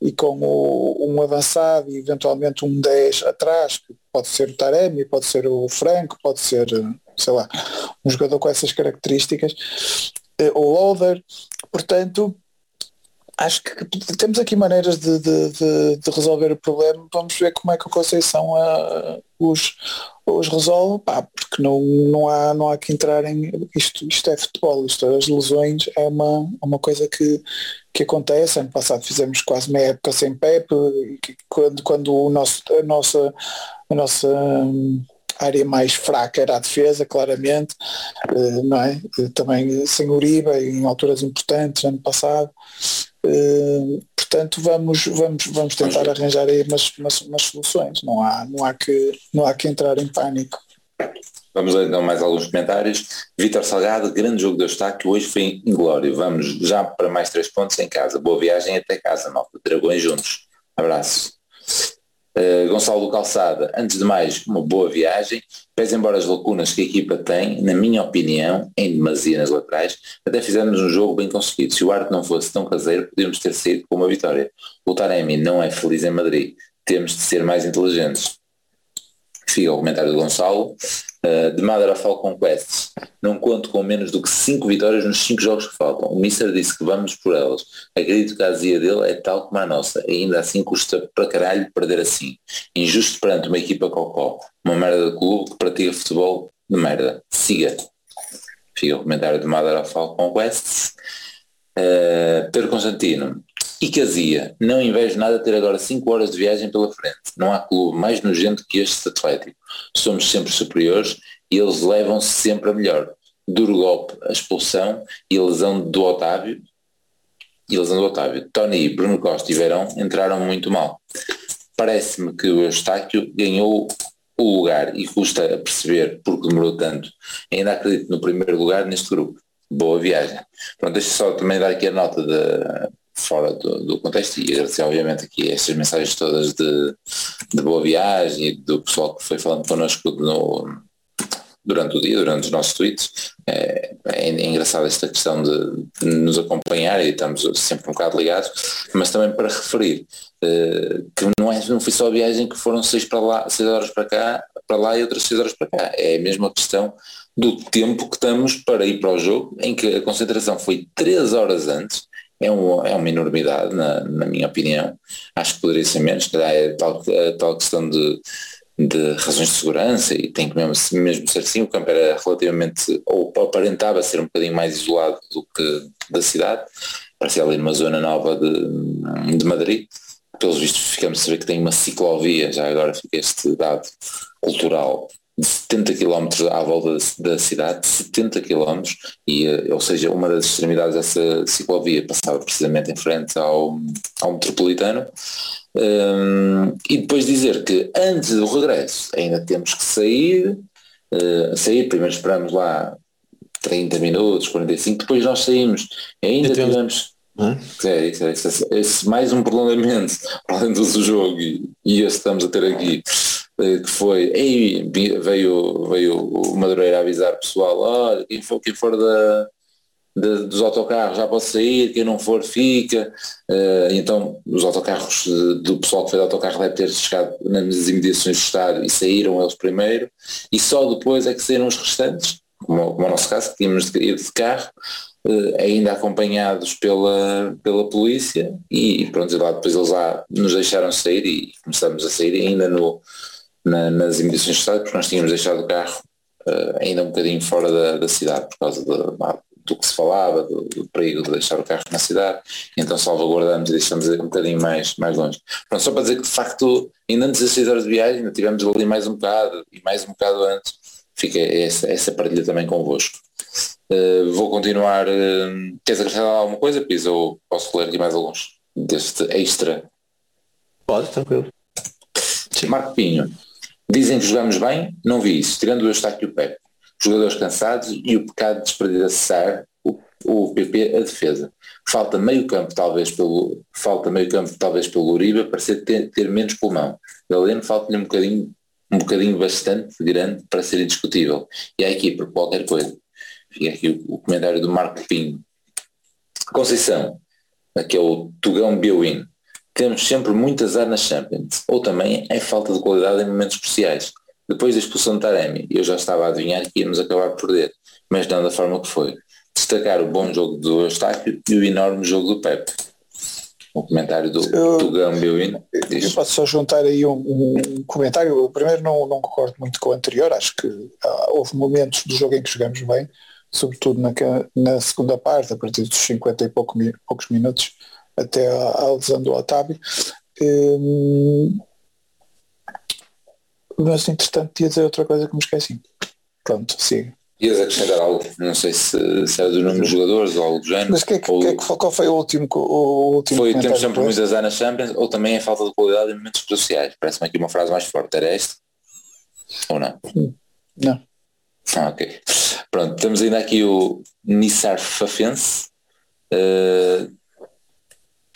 e com o, um avançado e eventualmente um 10 atrás, que pode ser o Taremi, pode ser o Franco, pode ser, sei lá, um jogador com essas características, o Loader, portanto, acho que temos aqui maneiras de, de, de, de, resolver o problema, vamos ver como é que a Conceição a, os, os resolve, pá, porque não, não, há, não há que entrar em isto, isto é futebol, isto, as lesões é uma, uma coisa que, que acontece, ano passado fizemos quase meia época sem Pepe, quando, quando o nosso, a nossa, a nossa área mais fraca era a defesa, claramente, não é? Também sem Uribe, em alturas importantes, ano passado. Uh, portanto vamos vamos vamos tentar arranjar aí umas, umas, umas, soluções não há não há que não há que entrar em pânico Vamos ler então mais alguns comentários. Vitor Salgado, grande jogo do Eustáquio, hoje foi inglório. Vamos já para mais três pontos em casa. Boa viagem até casa, malta. Dragões juntos. Abraço. Uh, Gonçalo Calçada, antes de mais, uma boa viagem. Pese embora as lacunas que a equipa tem, na minha opinião, em demasia nas laterais, até fizemos um jogo bem conseguido. Se o arte não fosse tão caseiro, podíamos ter saído com uma vitória. O Taremi não é feliz em Madrid. Temos de ser mais inteligentes. Fica o comentário do Gonçalo. Uh, de Mother of All Conquests. Não conto com menos do que 5 vitórias nos 5 jogos que faltam. O Mister disse que vamos por elas. Acredito que a azia dele é tal como a nossa. Ainda assim custa para caralho perder assim. Injusto perante uma equipa cocó. Uma merda de clube que pratica futebol de merda. Siga. Fica o comentário de Mother of All Conquests. Uh, Pedro Constantino. E Casia, não invejo nada ter agora 5 horas de viagem pela frente. Não há clube mais nojento que este Atlético. Somos sempre superiores e eles levam-se sempre a melhor. Duro golpe, a expulsão e a lesão do Otávio. E a lesão do Otávio. Tony, Bruno Costa e Verão entraram muito mal. Parece-me que o Eustáquio ganhou o lugar e custa a perceber porque demorou tanto. Ainda acredito no primeiro lugar neste grupo. Boa viagem. Pronto, deixa só também dar aqui a nota de fora do, do, contexto e agradecer obviamente aqui estas mensagens todas de, de, boa viagem e do pessoal que foi falando connosco no, durante o dia, durante os nossos tweets. É, é, engraçado esta questão de, de, nos acompanhar e estamos sempre um bocado ligados, mas também para referir uh, que não, é, não foi só a viagem que foram seis, para lá, seis horas para cá, para lá e outras seis horas para cá. É a mesma questão do tempo que estamos para ir para o jogo, em que a concentração foi três horas antes, é, um, é uma enormidade, na, na, minha opinião. Acho que poderia ser menos, calhar é tal, a tal questão de de razões de segurança e tem que mesmo, mesmo ser assim, o campo era relativamente, ou aparentava ser um bocadinho mais isolado do que da cidade, parecia ali numa zona nova de, de Madrid, pelos vistos ficamos a saber que tem uma ciclovia, já agora fica este dado cultural 70 km à volta da cidade, 70 km, e, eh, ou seja, uma das extremidades dessa ciclovia passava precisamente em frente ao, ao metropolitano. Um, e depois dizer que antes do regresso ainda temos que sair, uh, sair, primeiro esperamos lá 30 minutos, 45, depois nós saímos, ainda tivemos é, isso, é, isso, é, mais um prolongamento, além do jogo e, e esse que estamos a ter aqui, que foi, ei, veio, veio o Madureira avisar pessoal, olha, quem for, quem for da, de, dos autocarros já pode sair, quem não for fica. Uh, então os autocarros do pessoal que foi de autocarro deve ter chegado nas imediações do Estado e saíram eles primeiro e só depois é que saíram os restantes, como, como o nosso caso, que tínhamos de de carro, uh, ainda acompanhados pela, pela polícia e, e pronto, lá depois eles lá nos deixaram sair e começamos a sair ainda no, na, nas imediações do Estado, porque nós tínhamos deixado o carro uh, ainda um bocadinho fora da, da cidade por causa da, do que se falava, do, do, perigo de deixar o carro na cidade, então salvaguardamos e deixamos um bocadinho mais, mais longe. Pronto, só para dizer que de facto, ainda antes das 6 horas de viagem, ainda tivemos ali mais um bocado e mais um bocado antes, fica essa, essa partilha também convosco. Uh, vou continuar. Uh, queres acrescentar alguma coisa, Pisa, ou posso ler aqui mais alguns deste extra? Pode, tranquilo. Sim. Marco Pinho. Dizem que jogamos bem, não vi isso, tirando o Eustáquio e o Pepe jogadores cansados e o pecado de desperdiçar o, o PP a defesa. Falta meio campo talvez pelo falta meio campo talvez pelo Uribe para ser, ter, ter menos pulmão. Galeno falta-lhe um bocadinho um bocadinho bastante grande para ser indiscutível. E a equipa qualquer coisa. Fica aqui o, o comentário do Marco Pinho. Conceição, aqui é o Tugão Biowin. Temos sempre muito azar nas Champions, ou também é falta de qualidade em momentos cruciais. Depois da expulsão de Taremi, eu já estava a adivinhar que íamos acabar por perder, mas não da forma que foi. Destacar o bom jogo do Eustáquio e o enorme jogo do Pepe. O comentário do Tugão Beuino. Eu posso só juntar aí um, um, comentário. O primeiro não, não concordo muito com o anterior, acho que ah, houve momentos do jogo em que jogamos bem, sobretudo na, na segunda parte, a partir dos 50 e pouco, poucos minutos, até a, a lesão do Otávio. Hum, mas entretanto ia dizer outra coisa que me esqueci. Pronto, siga. Ias acrescentar algo, não sei se, se era do número de jogadores ou algo do género. Mas que é que, ou, que é que, qual foi o último, o último Foi temos sempre muitas nas Champions ou também a falta de qualidade em momentos cruciais. Parece-me aqui uma frase mais forte. Era esta? Ou não? Não. Ah, ok. Pronto, temos ainda aqui o Nissar Fafense, uh,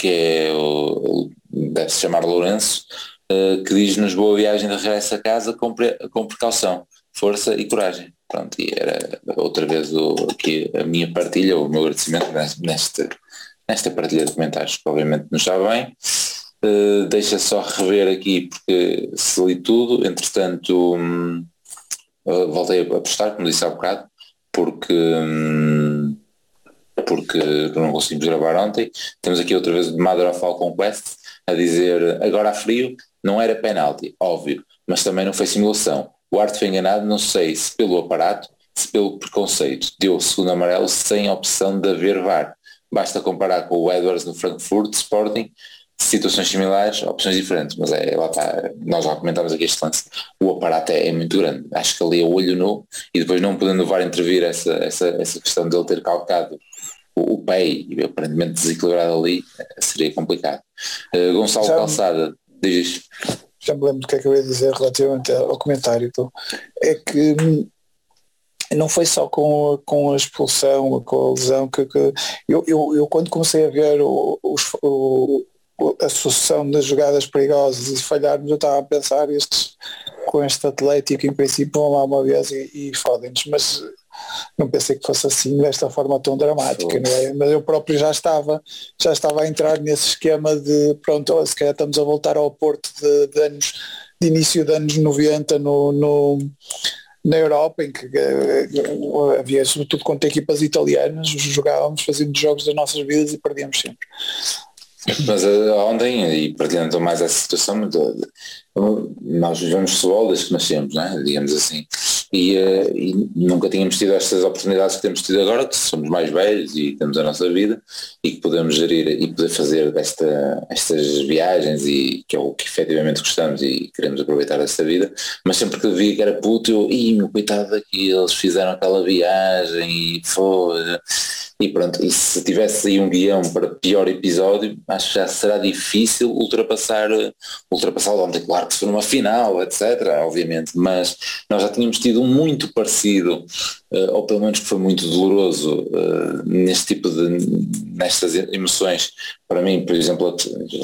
que é o, deve-se chamar Lourenço, eh, que diz-nos boa viagem de regresso a casa com, com precaução, força e coragem. Pronto, e era outra vez o, aqui a minha partilha, o meu agradecimento nesta, nesta partilha de comentários, que obviamente nos está bem. Uh, deixa só rever aqui, porque se li tudo, entretanto um, uh, voltei a postar, como disse há bocado, porque, um, porque não conseguimos gravar ontem. Temos aqui outra vez o of Falcon Quest a dizer agora há frio, não era penalti, óbvio, mas também não foi simulação. O Arte foi enganado, não sei se pelo aparato, se pelo preconceito. Deu o segundo amarelo sem opção de haver VAR. Basta comparar com o Edwards no Frankfurt Sporting, situações similares, opções diferentes, mas é, lá está, nós já comentámos aqui este lance, o aparato é, é, muito grande, acho que ali é o olho nu e depois não podendo o VAR intervir essa, essa, essa questão dele ter calcado o, o pé e aparentemente desequilibrado ali, seria complicado. Uh, Gonçalo já, Calçada Diz Já me lembro do que é que eu ia dizer relativamente ao comentário. Então, é que hum, não foi só com, com a expulsão, com a lesão, que, que eu, eu, eu, quando comecei a ver o, o, a sucessão das jogadas perigosas e falharmos, eu estava a pensar estes com este Atlético em princípio vão lá uma vez e, e fodem-nos, mas não pensei que fosse assim desta forma tão dramática, não é? Mas eu próprio já estava, já estava a entrar nesse esquema de pronto, se calhar estamos a voltar ao Porto de, de anos, de início de anos 90 no, no na Europa, em que uh, havia sobretudo contra equipas italianas, jogávamos, fazíamos jogos das nossas vidas e perdíamos sempre. Mas uh, ontem, e partilhando mais essa situação, nós vivemos futebol desde que nascemos, né? digamos assim, e, uh, e, nunca tínhamos tido estas oportunidades que temos tido agora, que somos mais velhos e temos a nossa vida e que podemos gerir e poder fazer desta, estas viagens e que é o que efetivamente gostamos e queremos aproveitar desta vida, mas sempre que vi que era puto, eu, ih, meu coitado daqui, eles fizeram aquela viagem e foi. E pronto, e se tivesse aí um guião para pior episódio, acho que já será difícil ultrapassar, ultrapassar ontem, claro que se for numa final, etc, obviamente, mas nós já tínhamos tido muito parecido, uh, ou pelo menos que foi muito doloroso uh, neste tipo de, nestas emoções, para mim, por exemplo,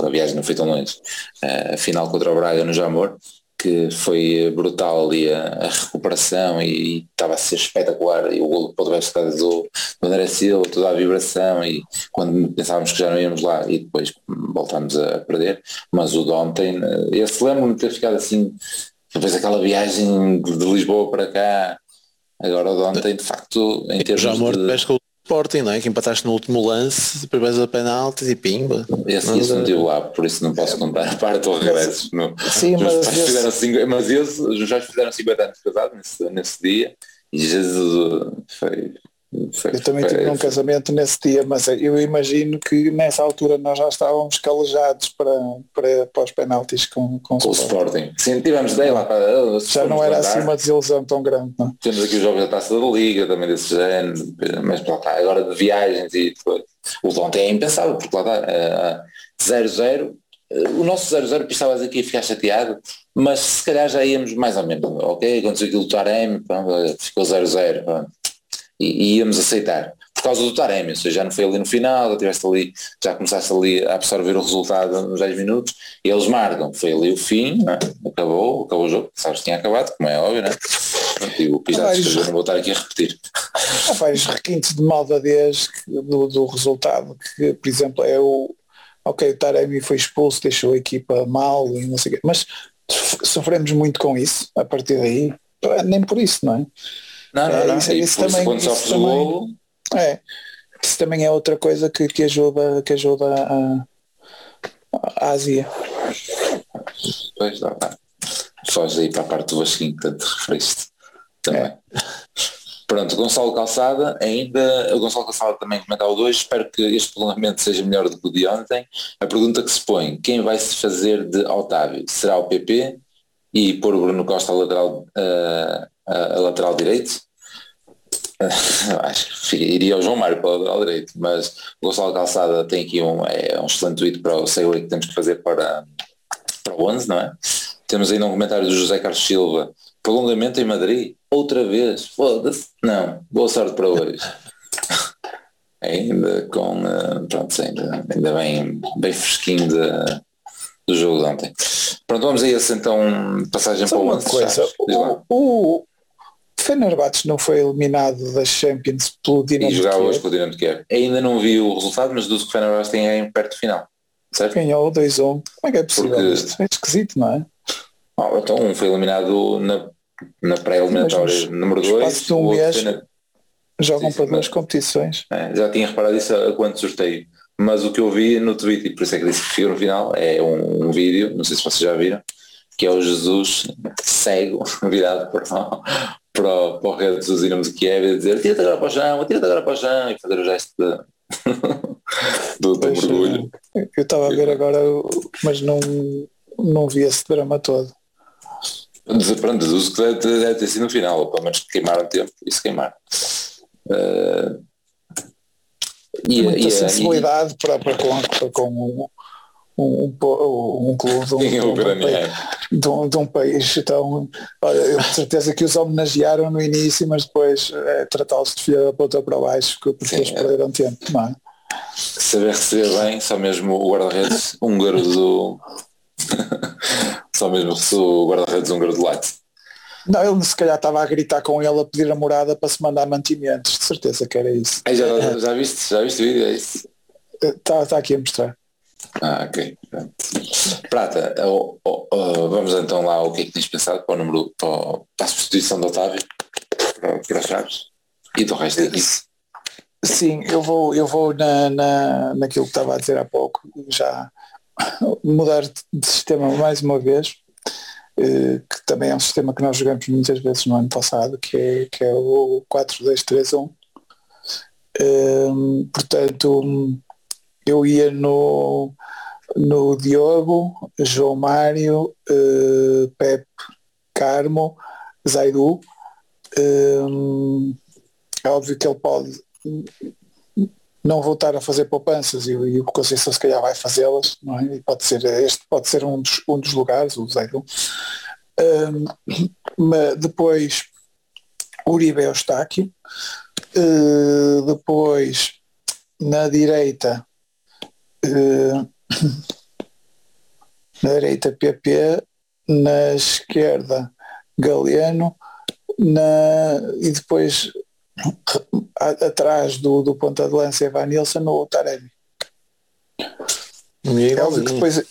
a viagem não foi tão longe, uh, a final contra o Braga no Jamor, que foi brutal ali a, a recuperação e, estava a ser espetacular e o golo para o West do, do André Silva, toda a vibração e quando pensávamos que já não íamos lá e depois voltámos a perder, mas o de ontem, esse lembro-me de ter ficado assim, depois aquela viagem de, Lisboa para cá, agora o de ontem de facto em termos já de... de Sporting, não é? Que empataste no último lance, depois vais a penaltis e pimba. Esse, isso não tive lá, por isso não posso contar a parte do regresso. No, Sim, mas, esse... fizeram cinco, mas eles, os já fizeram 50 anos casados nesse, nesse dia e Jesus foi, eu também tive um casamento nesse dia, mas eu imagino que nessa altura nós já estávamos calejados para, para, para os penaltis com, com, com o Sporting. Sim, tivemos daí lá para. Já não era assim uma desilusão tão grande. Não? Temos aqui os jogos da taça da Liga, também desse género, mas para cá, agora de viagens e depois. O de ontem é impensável, porque lá está 0-0. Uh, o nosso 0-0 pensavas aqui a ficar chateado, mas se calhar já íamos mais ou menos, ok, aconteceu aquilo do Taremi, ficou 0-0, e, e íamos aceitar por causa do Taremi, ou seja, já não foi ali no final, já tiveste ali, já começaste ali a absorver o resultado nos 10 minutos, e eles marcam, foi ali o fim, é? acabou, acabou o jogo, sabes que tinha acabado, como é óbvio, né? e o já vários, não vou estar aqui a repetir. Há vários requintes de malvadez do, do resultado, que por exemplo é o, ok, o Taremi foi expulso, deixou a equipa mal e não sei o quê, mas sofremos muito com isso, a partir daí, nem por isso, não é? Não, não, não. Isso, isso também, isso também, é, isso também é outra coisa que, que ajuda, que ajuda a, a Ásia. Pois dá, dá. Foge aí para a parte do Vasquinho que tanto referiste também. É. Pronto, Gonçalo Calçada, ainda, o Gonçalo Calçada também comentava dois, espero que este prolongamento seja melhor do que o de ontem. A pergunta que se põe, quem vai se fazer de Otávio? Será o PP e pôr o Bruno Costa a lateral, a, lateral direito. Acho que iria ao João Mário para o lateral direito, mas o Gonçalo Calçada tem aqui um, é, um excelente tweet para o segue que temos que fazer para, para o 11, não é? Temos ainda um comentário do José Carlos Silva, prolongamento em Madrid, outra vez, foda-se, não, boa sorte para hoje. ainda com, uh, pronto, ainda, ainda bem, bem fresquinho de, do jogo de ontem. Pronto, vamos a esse então, passagem Só para o 11. Coisa, o, o, Fenerbahçe não foi eliminado das Champions pelo Dinamo E jogava hoje com o Dinamo de Kiev. Ainda não vi o resultado, mas do que o Fenerbahçe tem em perto de final. Certo? Ganhou 2-1. Como é que é possível Porque... isto? É esquisito, não é? Oh, então um foi eliminado na, na pré-eliminatória número 2. um mês jogam sim, para duas competições. É, já tinha reparado isso a, a quanto sorteio. Mas o que eu vi no Twitter, e por isso é que disse que fica no final, é um, um vídeo, não sei se vocês já viram, que é o Jesus cego virado para, para, o, para o rei de Jesus irmos aqui é dizer tira-te agora para o chão, tira-te agora para o chão e fazer o gesto de, do, do mergulho. Eu estava a ver agora, mas não, não vi esse drama todo. Pronto, deduzo que deve, deve ter sido no final, ou pelo menos queimaram tempo e se queimaram. Uh, e, muita e, sensibilidade e, para, para com, para com um, um, um clube de um, de, um país, de, um, de um país então olha, eu tenho certeza que os homenagearam no início mas depois é, tratá-los de filha da ponta para baixo porque eles perderam tempo não é? saber receber bem só mesmo o guarda-redes húngaro do só mesmo o guarda-redes húngaro do Leite não, ele se calhar estava a gritar com ele a pedir a morada para se mandar mantimentos, de certeza que era isso. É, já, já viste? Já viste o vídeo? É isso? Está tá aqui a mostrar. Ah, ok. Prata, oh, oh, oh, vamos então lá o que é que tens pensado para o número para, para a substituição do Otávio para, chaves e do resto da. Sim, eu vou, eu vou na, na, naquilo que estava a dizer há pouco, já mudar de sistema mais uma vez, eh, que também é um sistema que nós jogamos muitas vezes no ano passado, que é, que é o 4-2-3-1. Um, portanto, eu ia no, no Diogo, João Mário, uh, Pepe, Carmo, Zaidu. Um, é óbvio que ele pode não voltar a fazer poupanças e, e o Conceição se calhar vai fazê-las, não é? E pode ser, este pode ser um dos, um dos lugares, o Zaidu. Um, mas depois Uribe Eustáquio, uh, depois na direita uh, na direita PP, na esquerda Galeano, na, e depois atrás do, do ponta de lança Evan Nilsson no Taremi. É óbvio que depois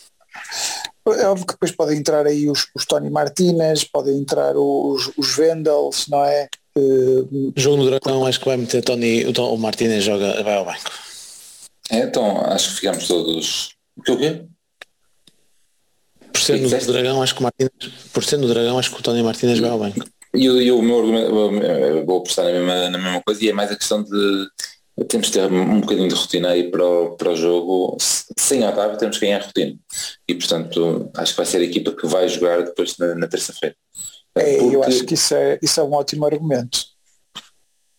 é óbvio que depois podem entrar aí os, os Tony Martinez, podem entrar os, os Vendels, não é? Uh, Jogo no Dragão acho que vai meter Tony, o, Tom, o Martinez joga, vai ao banco. É, então acho que ficamos todos. O que o quê? Por ser no Dragão, acho que o Martinez, por ser no Dragão, acho que o Tony Martinez vai ao banco. E, e o meu argumento, vou apostar na mesma, na mesma coisa, e é mais a questão de temos que ter um bocadinho de rotina aí para o, para o jogo. Sem Otávio temos que ganhar rotina. E portanto acho que vai ser a equipa que vai jogar depois na, na terça-feira. É, Porque... Eu acho que isso é, isso é um ótimo argumento.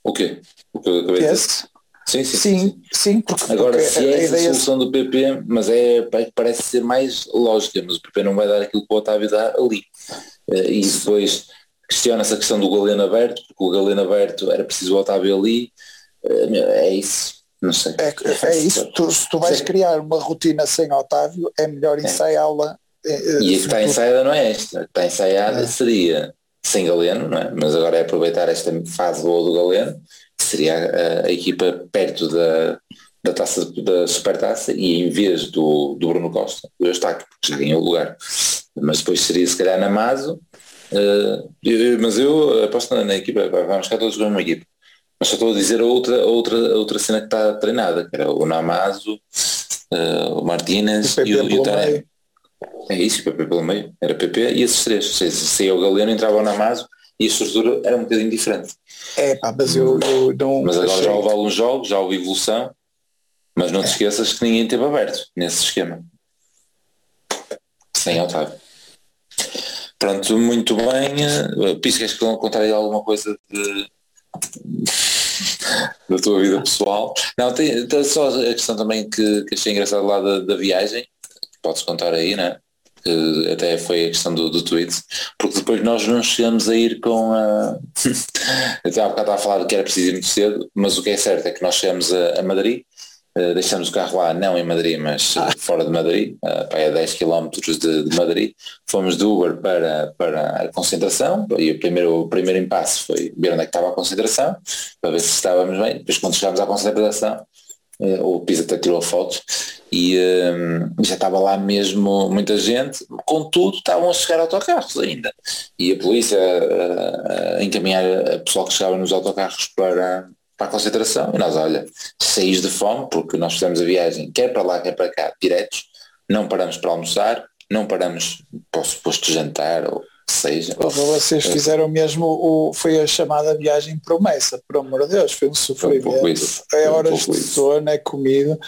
O quê? O que eu acabei de dizer? Sim, sim, sim, sim, porque agora porque se é a solução do PP, mas é parece ser mais lógica, mas o PP não vai dar aquilo que o Otávio dá ali. Eh, e depois questiona-se a questão do Galeno aberto, porque o Galeno aberto era preciso o Otávio ali, eh, é isso. Não sei. É, é isso, tu, se tu vais Sim. criar uma rotina sem Otávio, é melhor ensaiá-la. É. E a que está ensaiada não é esta, a que está ensaiada é. seria sem Galeno, não é? mas agora é aproveitar esta fase boa do Galeno, que seria a, a, equipa perto da, da taça da supertaça e em vez do, do Bruno Costa, o Eustáquio, porque já ganhou o lugar. Mas depois seria se calhar na Maso, uh, eu, mas eu aposto na, na equipa, vamos ficar todos com uma equipa. Mas só estou a dizer outra, outra, outra cena que está treinada, que era o Namazo, uh, o Martínez e o, e o Taremi. É isso, o PP pelo meio. Era PP e esses três. Se saía o Galeno, entrava o Namazo e a estrutura era um bocadinho diferente. É pá, mas eu, eu não. Mas agora já houve alguns jogos, já houve evolução, mas não te esqueças que ninguém teve aberto nesse esquema. Sem Otávio. Pronto, muito bem. Piso, queres contar aí alguma coisa de, da tua vida pessoal. Não, tem, tem, só a questão também que, que achei engraçado lá da, da viagem, podes contar aí, né? Que até foi a questão do, do tweet, porque depois nós não chegamos a ir com a. bocado estava a falar que era preciso ir muito cedo, mas o que é certo é que nós chegamos a, a Madrid Uh, deixamos o carro lá, não em Madrid, mas ah. fora de Madrid, uh, para 10 km de, de, Madrid. Fomos de Uber para, para a concentração e o primeiro, o primeiro impasse foi ver onde é que estava a concentração, para ver se estávamos bem. Depois quando chegámos à concentração, uh, o Pisa até tirou fotos e já estava lá mesmo muita gente, contudo estavam a chegar autocarros ainda. E a polícia a encaminhar a pessoal que chegava nos autocarros para, para a concentração e nós, olha, saís de fome, porque nós fizemos a viagem quer para lá, quer para cá, diretos, não paramos para almoçar, não paramos para o suposto jantar ou seja. vocês fizeram mesmo o, foi a chamada viagem promessa, por amor de Deus, foi um sofrimento. Um é horas um de sono, é comida.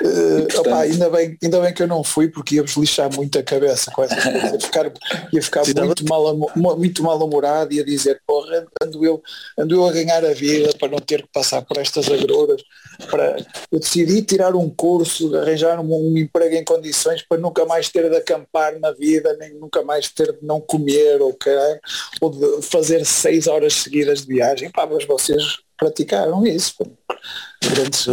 Uh, portanto, opa, ainda, bem, ainda bem que eu não fui porque ia-vos lixar muito a cabeça com essas coisas. Ia ficar, ia ficar muito, mal, muito mal humorado e a dizer, porra, ando eu, ando eu a ganhar a vida para não ter que passar por estas agruras. Para, eu decidi tirar um curso, arranjar um, um emprego em condições para nunca mais ter de acampar na vida, nem nunca mais ter de não comer comer ou, caralho, ou de fazer seis horas seguidas de viagem, pá, mas vocês praticaram isso. Grandes,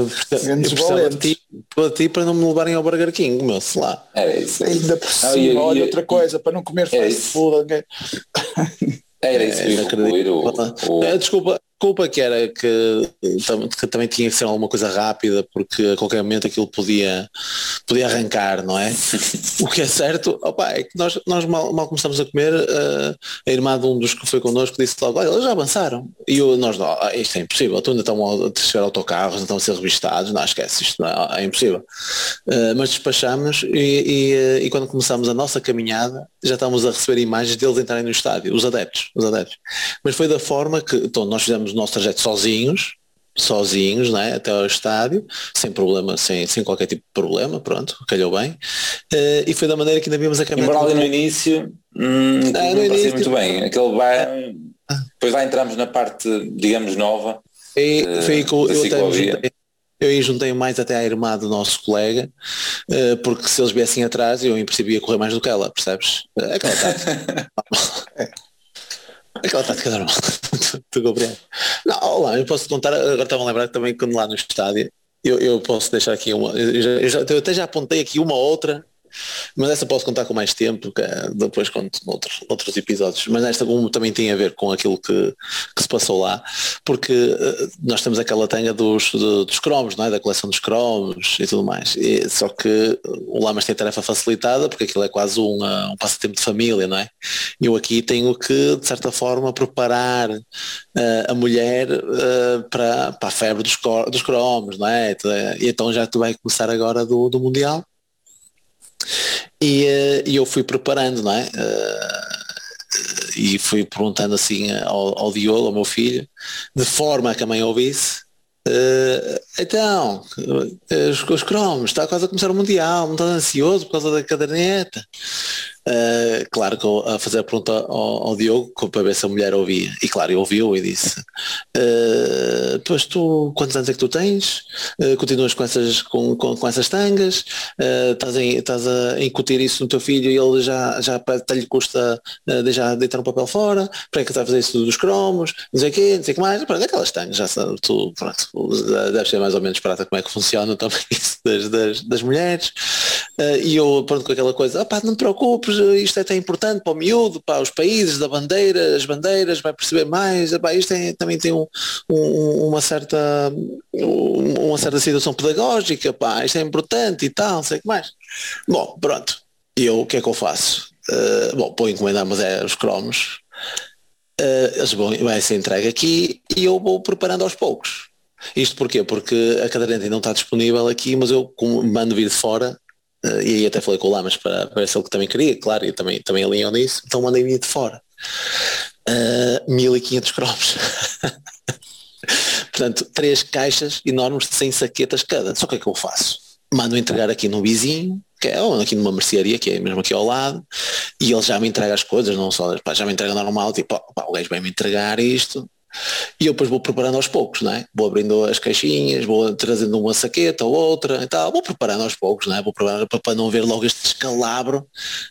grandes valentes. Para ti para não me levarem ao Burger King, meu, sei lá. Era isso. Ainda por cima, e, olha e, outra e, coisa, para não comer fast food. Era isso que eu o, o... É, desculpa, desculpa que era que, que, também tinha que ser alguma coisa rápida porque a qualquer momento aquilo podia, podia arrancar, não é? o que é certo, opa, é que nós, nós mal, mal começamos a comer, uh, a irmã de um dos que foi connosco disse logo, olha, eles já avançaram. E eu, nós, não, ah, isto é impossível, tu ainda estão a chegar autocarros, ainda estão a ser revistados, não esquece, isto não é, é impossível. Uh, mas despachamos e, e, e, quando começamos a nossa caminhada já estávamos a receber imagens deles entrarem no estádio, os adeptos, os adeptos. Mas foi da forma que, então nós fizemos o nosso trajeto sozinhos, sozinhos, né, até ao estádio, sem problema, sem, sem qualquer tipo de problema, pronto, calhou bem. Uh, e foi da maneira que ainda vimos a caminhada. Embora ali no início, hum, ah, no início muito bem. Aquele vai, ah. depois lá entramos na parte, digamos, nova. E, uh, foi que eu, eu até juntei, eu aí juntei mais até à irmã do nosso colega, uh, porque se eles viessem atrás eu em princípio ia correr mais do que ela, percebes? Aquela tática. Aquela tática normal. tu compreendes? Não, olá, eu posso contar, agora estava a lembrar também quando lá no estádio, eu, eu posso deixar aqui uma, eu, já, eu até já apontei aqui uma outra mas essa posso contar com mais tempo, é, depois conto noutros, outros episódios. Mas esta também tem a ver com aquilo que, que se passou lá, porque uh, nós temos aquela tanga dos, dos cromos, não é? da coleção dos cromos e tudo mais. E, só que o Lamas tem tarefa facilitada, porque aquilo é quase um, uh, um passatempo de família, não é? Eu aqui tenho que, de certa forma, preparar uh, a mulher para, para a febre dos, dos cromos, não é? E então já tu vai começar agora do, do Mundial e, uh, e eu fui preparando, não é? Uh, e fui perguntando assim ao, ao ao meu filho, de forma que a mãe ouvisse, uh, então, os, os cromos, está quase a começar o Mundial, não está ansioso por causa da caderneta? Uh, claro que a fazer a pergunta ao, ao, Diogo para ver se a mulher ouvia. E claro, ele ouviu e disse, uh, pois tu, quantos anos é que tu tens? Uh, continuas com essas, com, com, com essas tangas? Estás, em, estás a incutir isso no teu filho e ele já, já até lhe custa deixar deitar um papel fora? Para que estás a fazer isso dos cromos? Não sei o quê, não sei o que mais. Pronto, aquelas tangas, já sabe, tu, pronto, deve ser mais ou menos prata como é que funciona também isso das, das, das mulheres. e eu, pronto, com aquela coisa, ah pá, não te preocupes, isto é tão importante para o miúdo, para os países, da bandeira, as bandeiras, vai perceber mais, epá, isto é, também tem um, um, uma certa uma certa situação pedagógica, pá, isto é importante e tal, não sei o que mais. Bom, pronto, e eu o que é que eu faço? Uh, bom, vou encomendar, mas é os cromos. Uh, eles vão, vai ser entregue aqui e eu vou preparando aos poucos. Isto porquê? Porque a caderneta não está disponível aqui, mas eu mando vir de fora, e aí até falei com o Lamas para, para ver se ele também queria, claro, e também, também alinham nisso, então mandei vir de fora. Uh, 1500 cromos. Portanto, três caixas enormes de 100 saquetas cada. Só que é que eu faço? Mando entregar aqui no vizinho, que é ou aqui numa mercearia, que é mesmo aqui ao lado, e ele já me entrega as coisas, não só, já me entrega normal, tipo, pá, o gajo vai me entregar isto, e eu depois vou preparando aos poucos, não é? Vou abrindo as caixinhas, vou trazendo uma saqueta ou outra e tal, vou preparando aos poucos, não é? Vou preparando para, não ver logo este descalabro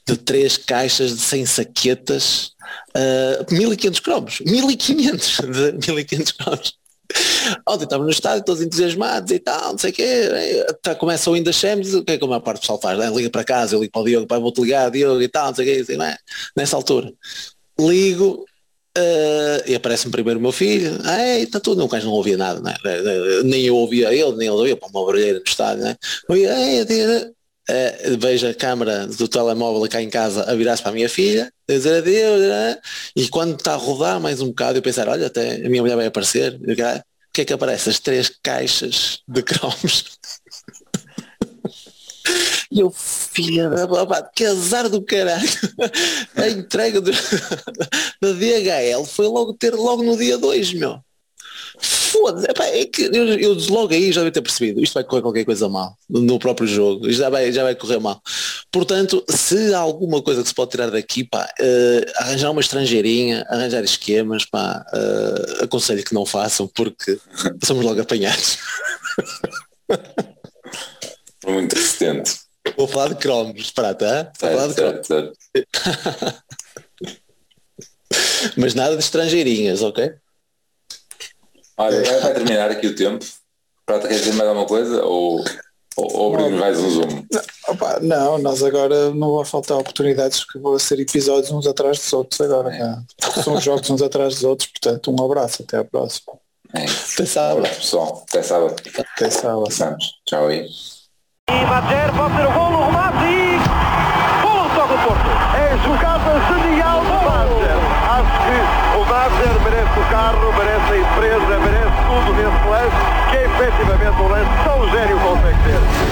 de três caixas de 100 saquetas, uh, 1500 cromos, 1500 de 1500 cromos. Ontem estava no estádio, todos entusiasmados e tal, não sei o quê, tá, começa o Champions, o que é que a maior parte do pessoal faz? Né? Liga para casa, eu ligo para o Diogo, pai, vou-te ligar, Diogo e tal, não sei o quê, assim, não é? Nessa altura. Ligo, Uh, e aparece-me primeiro o meu filho, ah, está tudo, não, o gajo não ouvia nada, né? nem eu ouvia ele, nem ele ouvia, para uma barulheira no estádio, né? Uh, vejo a câmara do telemóvel cá em casa a virar-se para a minha filha, a dizer adeus, né? e quando está a rodar mais um bocado, eu pensar, olha, até a minha mulher vai aparecer, o que é que aparece? As três caixas de cromos e eu, filha da que azar do caralho. A entrega do, da DHL foi logo ter logo no dia 2, meu. Foda-se, é que eu, eu logo aí já devia ter percebido, isto vai correr qualquer coisa mal no próprio jogo, isto já vai, já vai correr mal. Portanto, se há alguma coisa que se pode tirar daqui, pá, uh, arranjar uma estrangeirinha, arranjar esquemas, pá, uh, aconselho que não façam porque somos logo apanhados. Muito resistente. Vou falar de cromos prata, Vou falar de cromos. Certo. Mas nada de estrangeirinhas, ok? Olha, vai, vai terminar aqui o tempo. Prata, quer dizer mais alguma coisa? Ou, ou, ou abrimos mais um zoom? Opa, não, nós agora não vão faltar oportunidades que vão ser episódios uns atrás dos outros agora. né? São jogos uns atrás dos outros, portanto um abraço, até à próxima. É. Até sábado. Abraço, pessoal. Até sábado. Até sábado. Passamos. Tchau aí. E Madjer pode ser o golo, o remate e... Golo só do Porto. É jogada genial do Madjer. Acho que o Madjer merece o carro, merece a empresa, merece tudo nesse lance, que é efetivamente um lance tão gênio consegue ter.